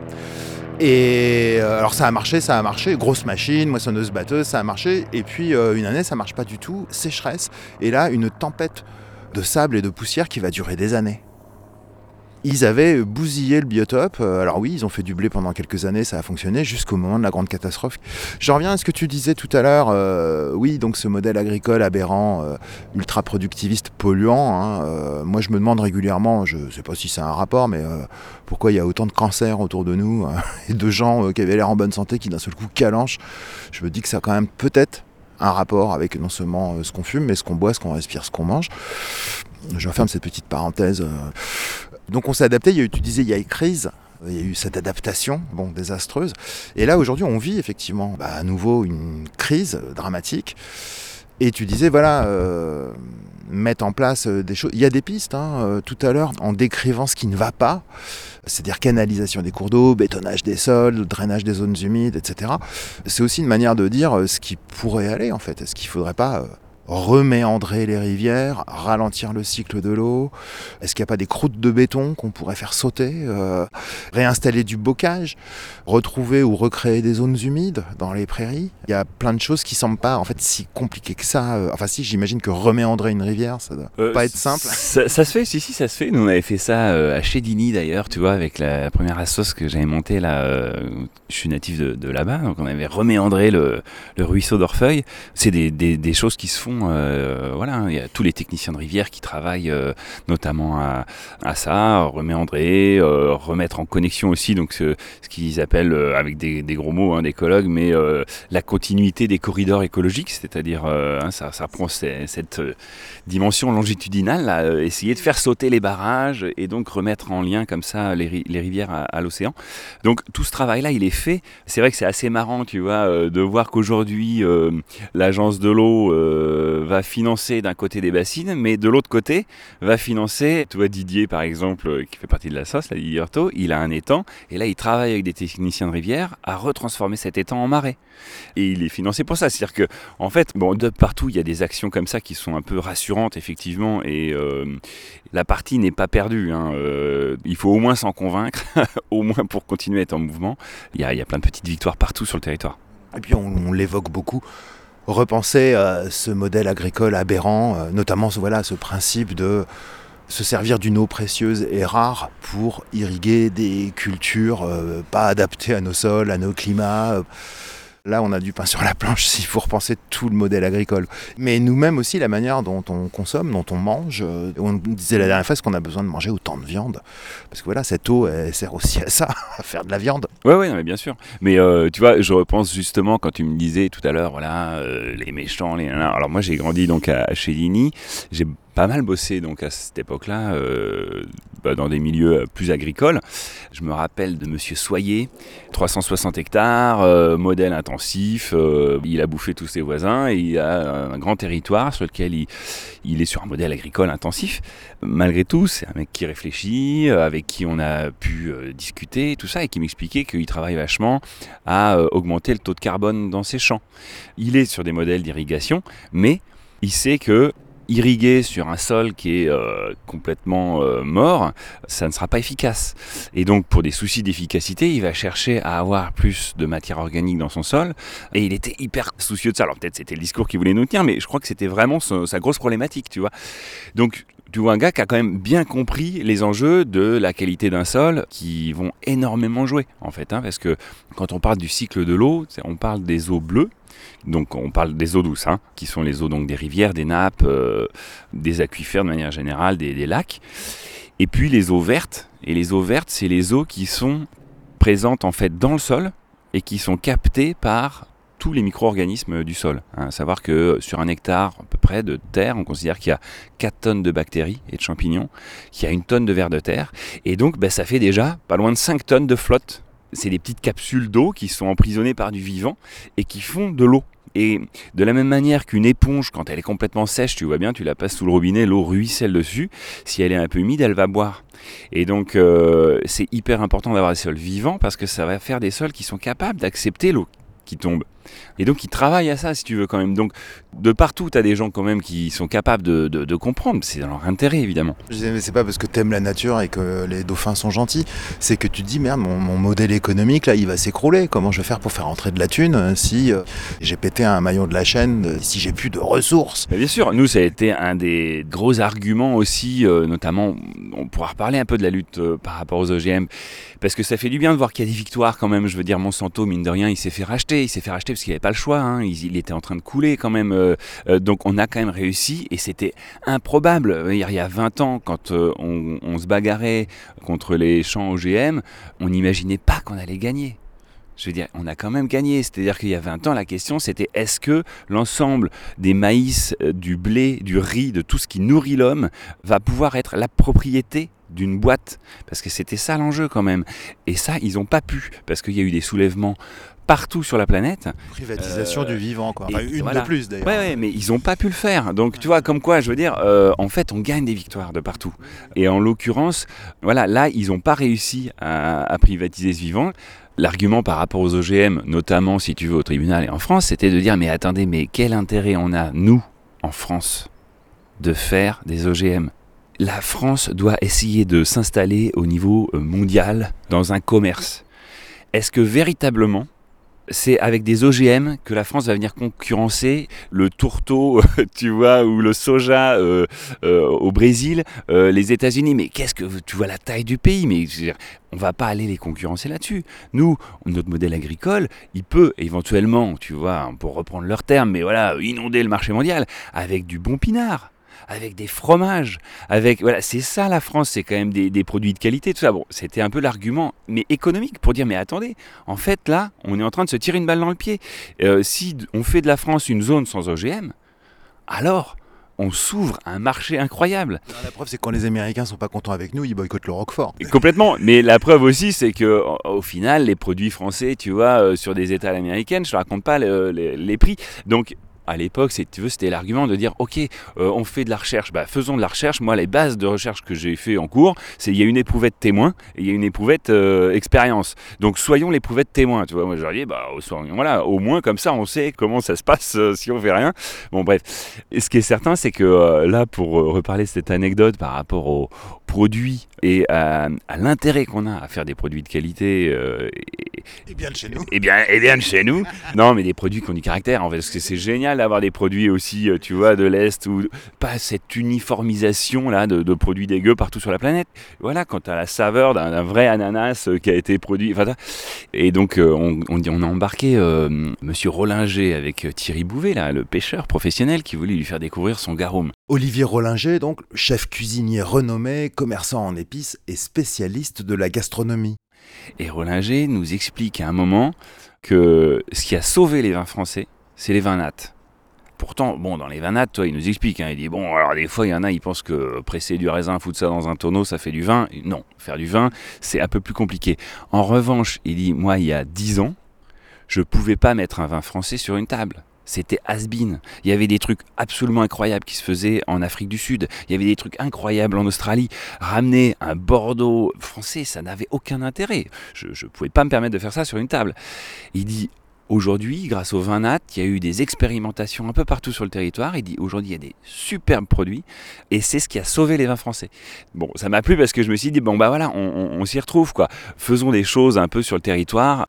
Et euh, alors ça a marché, ça a marché, grosse machine, moissonneuse batteuse, ça a marché. Et puis euh, une année, ça marche pas du tout, sécheresse. Et là, une tempête de sable et de poussière qui va durer des années. Ils avaient bousillé le biotope. Euh, Alors oui, ils ont fait du blé pendant quelques années, ça a fonctionné jusqu'au moment de la grande catastrophe. Je reviens à ce que tu disais tout à l'heure. euh, oui, donc ce modèle agricole aberrant, euh, ultra productiviste, polluant. hein, moi, je me demande régulièrement, je sais pas si c'est un rapport, mais pourquoi il y a autant de cancers autour de nous hein, et de gens qui avaient l'air en bonne santé qui d'un seul coup calanchent. Je me dis que ça a quand même peut-être un rapport avec non seulement ce qu'on fume, mais ce qu'on boit, ce qu'on respire, ce qu'on mange. Je referme cette petite parenthèse. Donc on s'est adapté, il y a eu, tu disais, il y a eu crise. Il y a eu cette adaptation, bon, désastreuse. Et là, aujourd'hui, on vit effectivement bah, à nouveau une crise dramatique. Et tu disais, voilà, euh, mettre en place euh, des choses. Il y a des pistes, hein, euh, tout à l'heure, en décrivant ce qui ne va pas, c'est-à-dire canalisation des cours d'eau, bétonnage des sols, drainage des zones humides, etc. C'est aussi une manière de dire ce qui pourrait aller, en fait. Est-ce qu'il ne faudrait pas reméandrer les rivières, ralentir le cycle de l'eau Est-ce qu'il n'y a pas des croûtes de béton qu'on pourrait faire sauter euh, Réinstaller du bocage Retrouver ou recréer des zones humides dans les prairies? Il y a plein de choses qui semblent pas en fait si compliquées que ça. Euh, Enfin si, j'imagine que reméandrer une rivière, ça doit Euh, pas être simple. Ça, ça se fait, si, si, ça se fait. Nous, on avait fait ça euh, à Chédini d'ailleurs, tu vois, avec la première assos que j'avais montée là. euh, je suis natif de, de là-bas, donc on avait reméandré le, le ruisseau d'Orfeuille. C'est des, des, des choses qui se font euh, voilà, il y a tous les techniciens de rivière qui travaillent euh, notamment à, ça, euh, remettre en connexion aussi, donc ce, ce qu'ils appellent avec des, des gros mots, hein, d'écologues, mais euh, la continuité des corridors écologiques, c'est-à-dire hein, ça, prend cette dimension longitudinale, essayer de faire sauter les barrages et donc remettre en lien comme ça les, les rivières à, à l'océan. Donc tout ce travail-là, il est fait. C'est vrai que c'est assez marrant, tu vois, de voir qu'aujourd'hui l'agence de l'eau va financer d'un côté des bassines, mais de l'autre côté va financer, tu vois, Didier par exemple, qui fait partie de la sauce, la Didier Hurtaud, il a un étang, et là il travaille avec des techniciens de rivière à retransformer cet étang en marais. Et il est financé pour ça. C'est-à-dire que, en fait, bon, de partout, il y a des actions comme ça qui sont un peu rassurantes, effectivement, et euh, la partie n'est pas perdue. hein. Euh, il faut au moins s'en convaincre, au moins pour continuer à être en mouvement. Il y, a, il y a plein de petites victoires partout sur le territoire. Et puis on l'évoque beaucoup. Repenser à ce modèle agricole aberrant, euh, notamment ce, voilà, ce principe de se servir d'une eau précieuse et rare pour irriguer des cultures euh, pas adaptées à nos sols, à nos climats. Là, on a du pain sur la planche s'il faut repenser tout le modèle agricole. Mais nous-mêmes aussi, la manière dont on consomme, dont on mange. euh, On disait la dernière fois est-ce qu'on a besoin de manger autant de viande? Parce que voilà, cette eau, elle sert aussi à ça, à faire de la viande. Ouais, non, mais bien sûr. Mais euh, tu vois, je repense justement quand tu me disais tout à l'heure, voilà, euh, les méchants, les. Alors moi, j'ai grandi donc à, à Chéligny. J'ai pas mal bossé donc à cette époque-là euh, bah, dans des milieux euh, plus agricoles. Je me rappelle de Monsieur Soyer, 360 hectares, euh, modèle intensif. il a bouffé tous ses voisins et il a un grand territoire sur lequel il, il est sur un modèle agricole intensif. Malgré tout, c'est un mec qui réfléchit, avec qui on a pu discuter, tout ça, et qui m'expliquait qu'il travaille vachement à augmenter le taux de carbone dans ses champs. Il est sur des modèles d'irrigation, mais il sait que irriguer sur un sol qui est euh, complètement euh, mort, ça ne sera pas efficace. Et donc pour des soucis d'efficacité, il va chercher à avoir plus de matière organique dans son sol. Et il était hyper soucieux de ça. Alors peut-être c'était le discours qu'il voulait nous tenir, mais je crois que c'était vraiment sa grosse problématique, tu vois. Donc tu vois un gars qui a quand même bien compris les enjeux de la qualité d'un sol qui vont énormément jouer en fait, hein, parce que quand on parle du cycle de l'eau, on parle des eaux bleues, donc on parle des eaux douces, hein, qui sont les eaux donc des rivières, des nappes, euh, des aquifères de manière générale, des, lacs, et puis les eaux vertes. Et les eaux vertes, c'est les eaux qui sont présentes en fait dans le sol et qui sont captées par tous les micro-organismes du sol. hein. À savoir que sur un hectare à peu près de terre, on considère qu'il y a 4 tonnes de bactéries et de champignons, qu'il y a une tonne de vers de terre, et donc ben, ça fait déjà pas loin de 5 tonnes de flotte. C'est des petites capsules d'eau qui sont emprisonnées par du vivant et qui font de l'eau. Et de la même manière qu'une éponge, quand elle est complètement sèche, tu vois bien, tu la passes sous le robinet, l'eau ruisselle dessus. Si elle est un peu humide, elle va boire. Et donc, euh, c'est hyper important d'avoir des sols vivants parce que ça va faire des sols qui sont capables d'accepter l'eau qui tombe. Et donc, ils travaillent à ça, si tu veux, quand même. Donc, de partout, tu as des gens, quand même, qui sont capables de, de- de comprendre. C'est dans leur intérêt, évidemment. Je disais, mais c'est pas parce que t'aimes la nature et que les dauphins sont gentils, c'est que tu te dis, merde, mon, mon modèle économique, là, il va s'écrouler. Comment je vais faire pour faire rentrer de la thune euh, si euh, j'ai pété un maillon de la chaîne, euh, si j'ai plus de ressources? Mais bien sûr, nous, ça a été un des gros arguments aussi, euh, notamment, on pourra reparler un peu de la lutte euh, par rapport aux OGM, parce que ça fait du bien de voir qu'il y a des victoires quand même. Je veux dire, Monsanto, mine de rien, il s'est fait racheter, il s'est fait racheter parce qu'il n'avait pas le choix, hein. il, était en train de couler quand même. euh, euh, donc on a quand même réussi, et c'était improbable. Il y a- il y a 20 ans, quand euh, on, on se bagarrait contre les champs OGM, on n'imaginait pas qu'on allait gagner. Je veux dire, on a quand même gagné. C'est-à-dire qu'il y a 20 ans, la question c'était est-ce que l'ensemble des maïs, euh, du blé, du riz, de tout ce qui nourrit l'homme va pouvoir être la propriété d'une boîte? Parce que c'était ça l'enjeu quand même. Et ça, ils n'ont pas pu, parce qu'il y a eu des soulèvements partout sur la planète. Privatisation Euh, du vivant, quoi. Enfin, une voilà. de plus, d'ailleurs. Ouais, ouais, mais ils n'ont pas pu le faire. Donc, tu vois, comme quoi, je veux dire, euh, en fait, on gagne des victoires de partout. Et en l'occurrence, voilà, là, ils n'ont pas réussi à, à privatiser ce vivant. L'argument par rapport aux OGM, notamment si tu veux au tribunal et en France, c'était de dire mais attendez, mais quel intérêt on a, nous, en France, de faire des OGM La France doit essayer de s'installer au niveau euh, mondial dans un commerce. Est-ce que véritablement c'est avec des OGM que la France va venir concurrencer le tourteau, tu vois, ou le soja euh, euh, au Brésil, euh, les États-Unis. Mais qu'est-ce que tu vois la taille du pays? Mais on va pas aller les concurrencer là-dessus. Nous, notre modèle agricole, il peut éventuellement, tu vois, pour reprendre leur terme, mais voilà, inonder le marché mondial avec du bon pinard avec des fromages, avec voilà, c'est ça la France, c'est quand même des, des produits de qualité, tout ça. Bon, c'était un peu l'argument, mais économique pour dire mais attendez, en fait là, on est en train de se tirer une balle dans le pied. Euh, si on fait de la France une zone sans OGM, alors on s'ouvre à un marché incroyable. La preuve, c'est que quand les Américains sont pas contents avec nous, ils boycottent le Roquefort. Complètement. Mais la preuve aussi, c'est que au- final, les produits français, tu vois, euh, sur des étals américaines, je ne raconte pas le- les, les prix. Donc à l'époque, si tu veux, c'était l'argument de dire, ok, euh, on fait de la recherche, bah, faisons de la recherche. Moi, les bases de recherche que j'ai fait en cours, c'est il y a une éprouvette témoin et il y a une éprouvette euh, expérience. Donc soyons l'éprouvette témoin. Tu vois, moi je leur dis, bah, soyons- voilà, au moins comme ça, on sait comment ça se passe euh, si on fait rien. Bon, bref. Et ce qui est certain, c'est que là, pour reparler de cette anecdote par rapport aux produits et à, à l'intérêt qu'on a à faire des produits de qualité et, Et bien de chez nous. et bien, et bien de chez nous. Non, mais des produits qui ont du caractère. En fait, parce que c'est génial d'avoir des produits aussi, euh, tu vois, de l'Est, ou pas cette uniformisation là de, de produits dégueux partout sur la planète. Voilà, quand tu as la saveur d'un vrai ananas euh, qui a été produit. et donc, euh, on, on, on a embarqué euh, Monsieur Rollinger avec Thierry Bouvet, là, le pêcheur professionnel qui voulait lui faire découvrir son garum. Olivier Rollinger, donc, chef cuisinier renommé, commerçant en épices et spécialiste de la gastronomie. Et Rollinger nous explique à un moment que ce qui a sauvé les vins français, c'est les vins nats. Pourtant, bon, dans les vins nats, toi, il nous explique. hein, il dit bon, alors des fois, il y en a, ils pensent que presser du raisin, foutre ça dans un tonneau, ça fait du vin. Non, faire du vin, c'est un peu plus compliqué. En revanche, il dit moi, il y a 10 ans, je pouvais pas mettre un vin français sur une table. C'était has-been. Il y avait des trucs absolument incroyables qui se faisaient en Afrique du Sud. Il y avait des trucs incroyables en Australie. Ramener un Bordeaux français, ça n'avait aucun intérêt. Je ne pouvais pas me permettre de faire ça sur une table. Il dit aujourd'hui, grâce au vin nat, il y a eu des expérimentations un peu partout sur le territoire. Dit aujourd'hui, il y a des superbes produits et c'est ce qui a sauvé les vins français. Bon, ça m'a plu parce que je me suis dit, bon, bah voilà, on, on- s'y retrouve, quoi. Faisons des choses un peu sur le territoire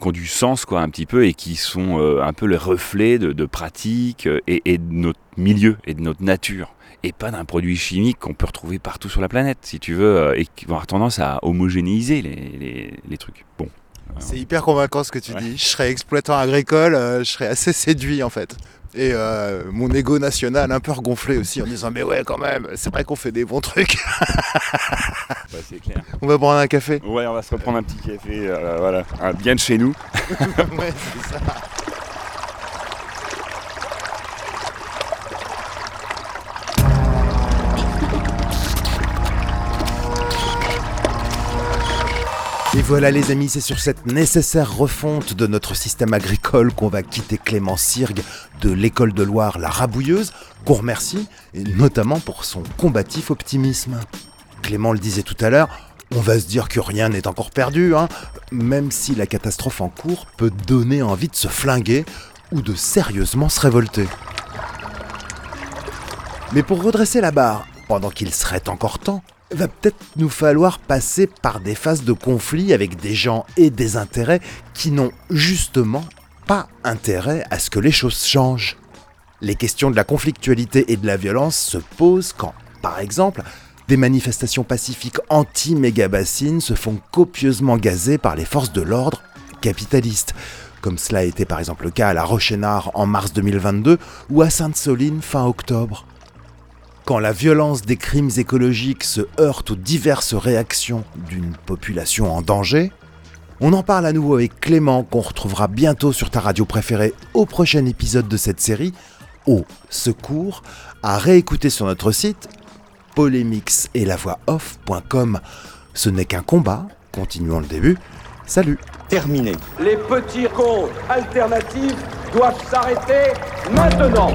qui ont du sens, quoi, un petit peu et qui sont euh, un peu le reflet de, pratiques euh, et, et de notre milieu et de notre nature et pas d'un produit chimique qu'on peut retrouver partout sur la planète, si tu veux, euh, et qui va avoir tendance à homogénéiser les, les- les trucs. Bon. C'est hyper convaincant ce que tu Ouais. dis. Je serais exploitant agricole, euh, je serais assez séduit en fait. Et euh, mon ego national un peu regonflé aussi en disant mais ouais quand même, c'est vrai qu'on fait des bons trucs. C'est clair. On va prendre un café. Ouais, on va se reprendre un petit café, euh, voilà, un bien de chez nous. ouais, c'est ça. Voilà les amis, c'est sur cette nécessaire refonte de notre système agricole qu'on va quitter Clément Sirgue de l'école de Loire La Rabouilleuse, qu'on remercie, et notamment pour son combatif optimisme. Clément le disait tout à l'heure, on va se dire que rien n'est encore perdu, hein, même si la catastrophe en cours peut donner envie de se flinguer ou de sérieusement se révolter. Mais pour redresser la barre, pendant qu'il serait encore temps, va peut-être nous falloir passer par des phases de conflit avec des gens et des intérêts qui n'ont justement pas intérêt à ce que les choses changent. Les questions de la conflictualité et de la violence se posent quand, par exemple, des manifestations pacifiques anti-méga-bassines se font copieusement gazer par les forces de l'ordre capitalistes, comme cela a été par exemple le cas à La Rochénard en mars 2022 ou à Sainte-Soline fin octobre. Quand la violence des crimes écologiques se heurte aux diverses réactions d'une population en danger, on en parle à nouveau avec Clément qu'on retrouvera bientôt sur ta radio préférée au prochain épisode de cette série, au secours, à réécouter sur notre site polémix et la voix off.com. Ce n'est qu'un combat, continuons le début. Salut terminé. Les petits cons alternatifs doivent s'arrêter maintenant.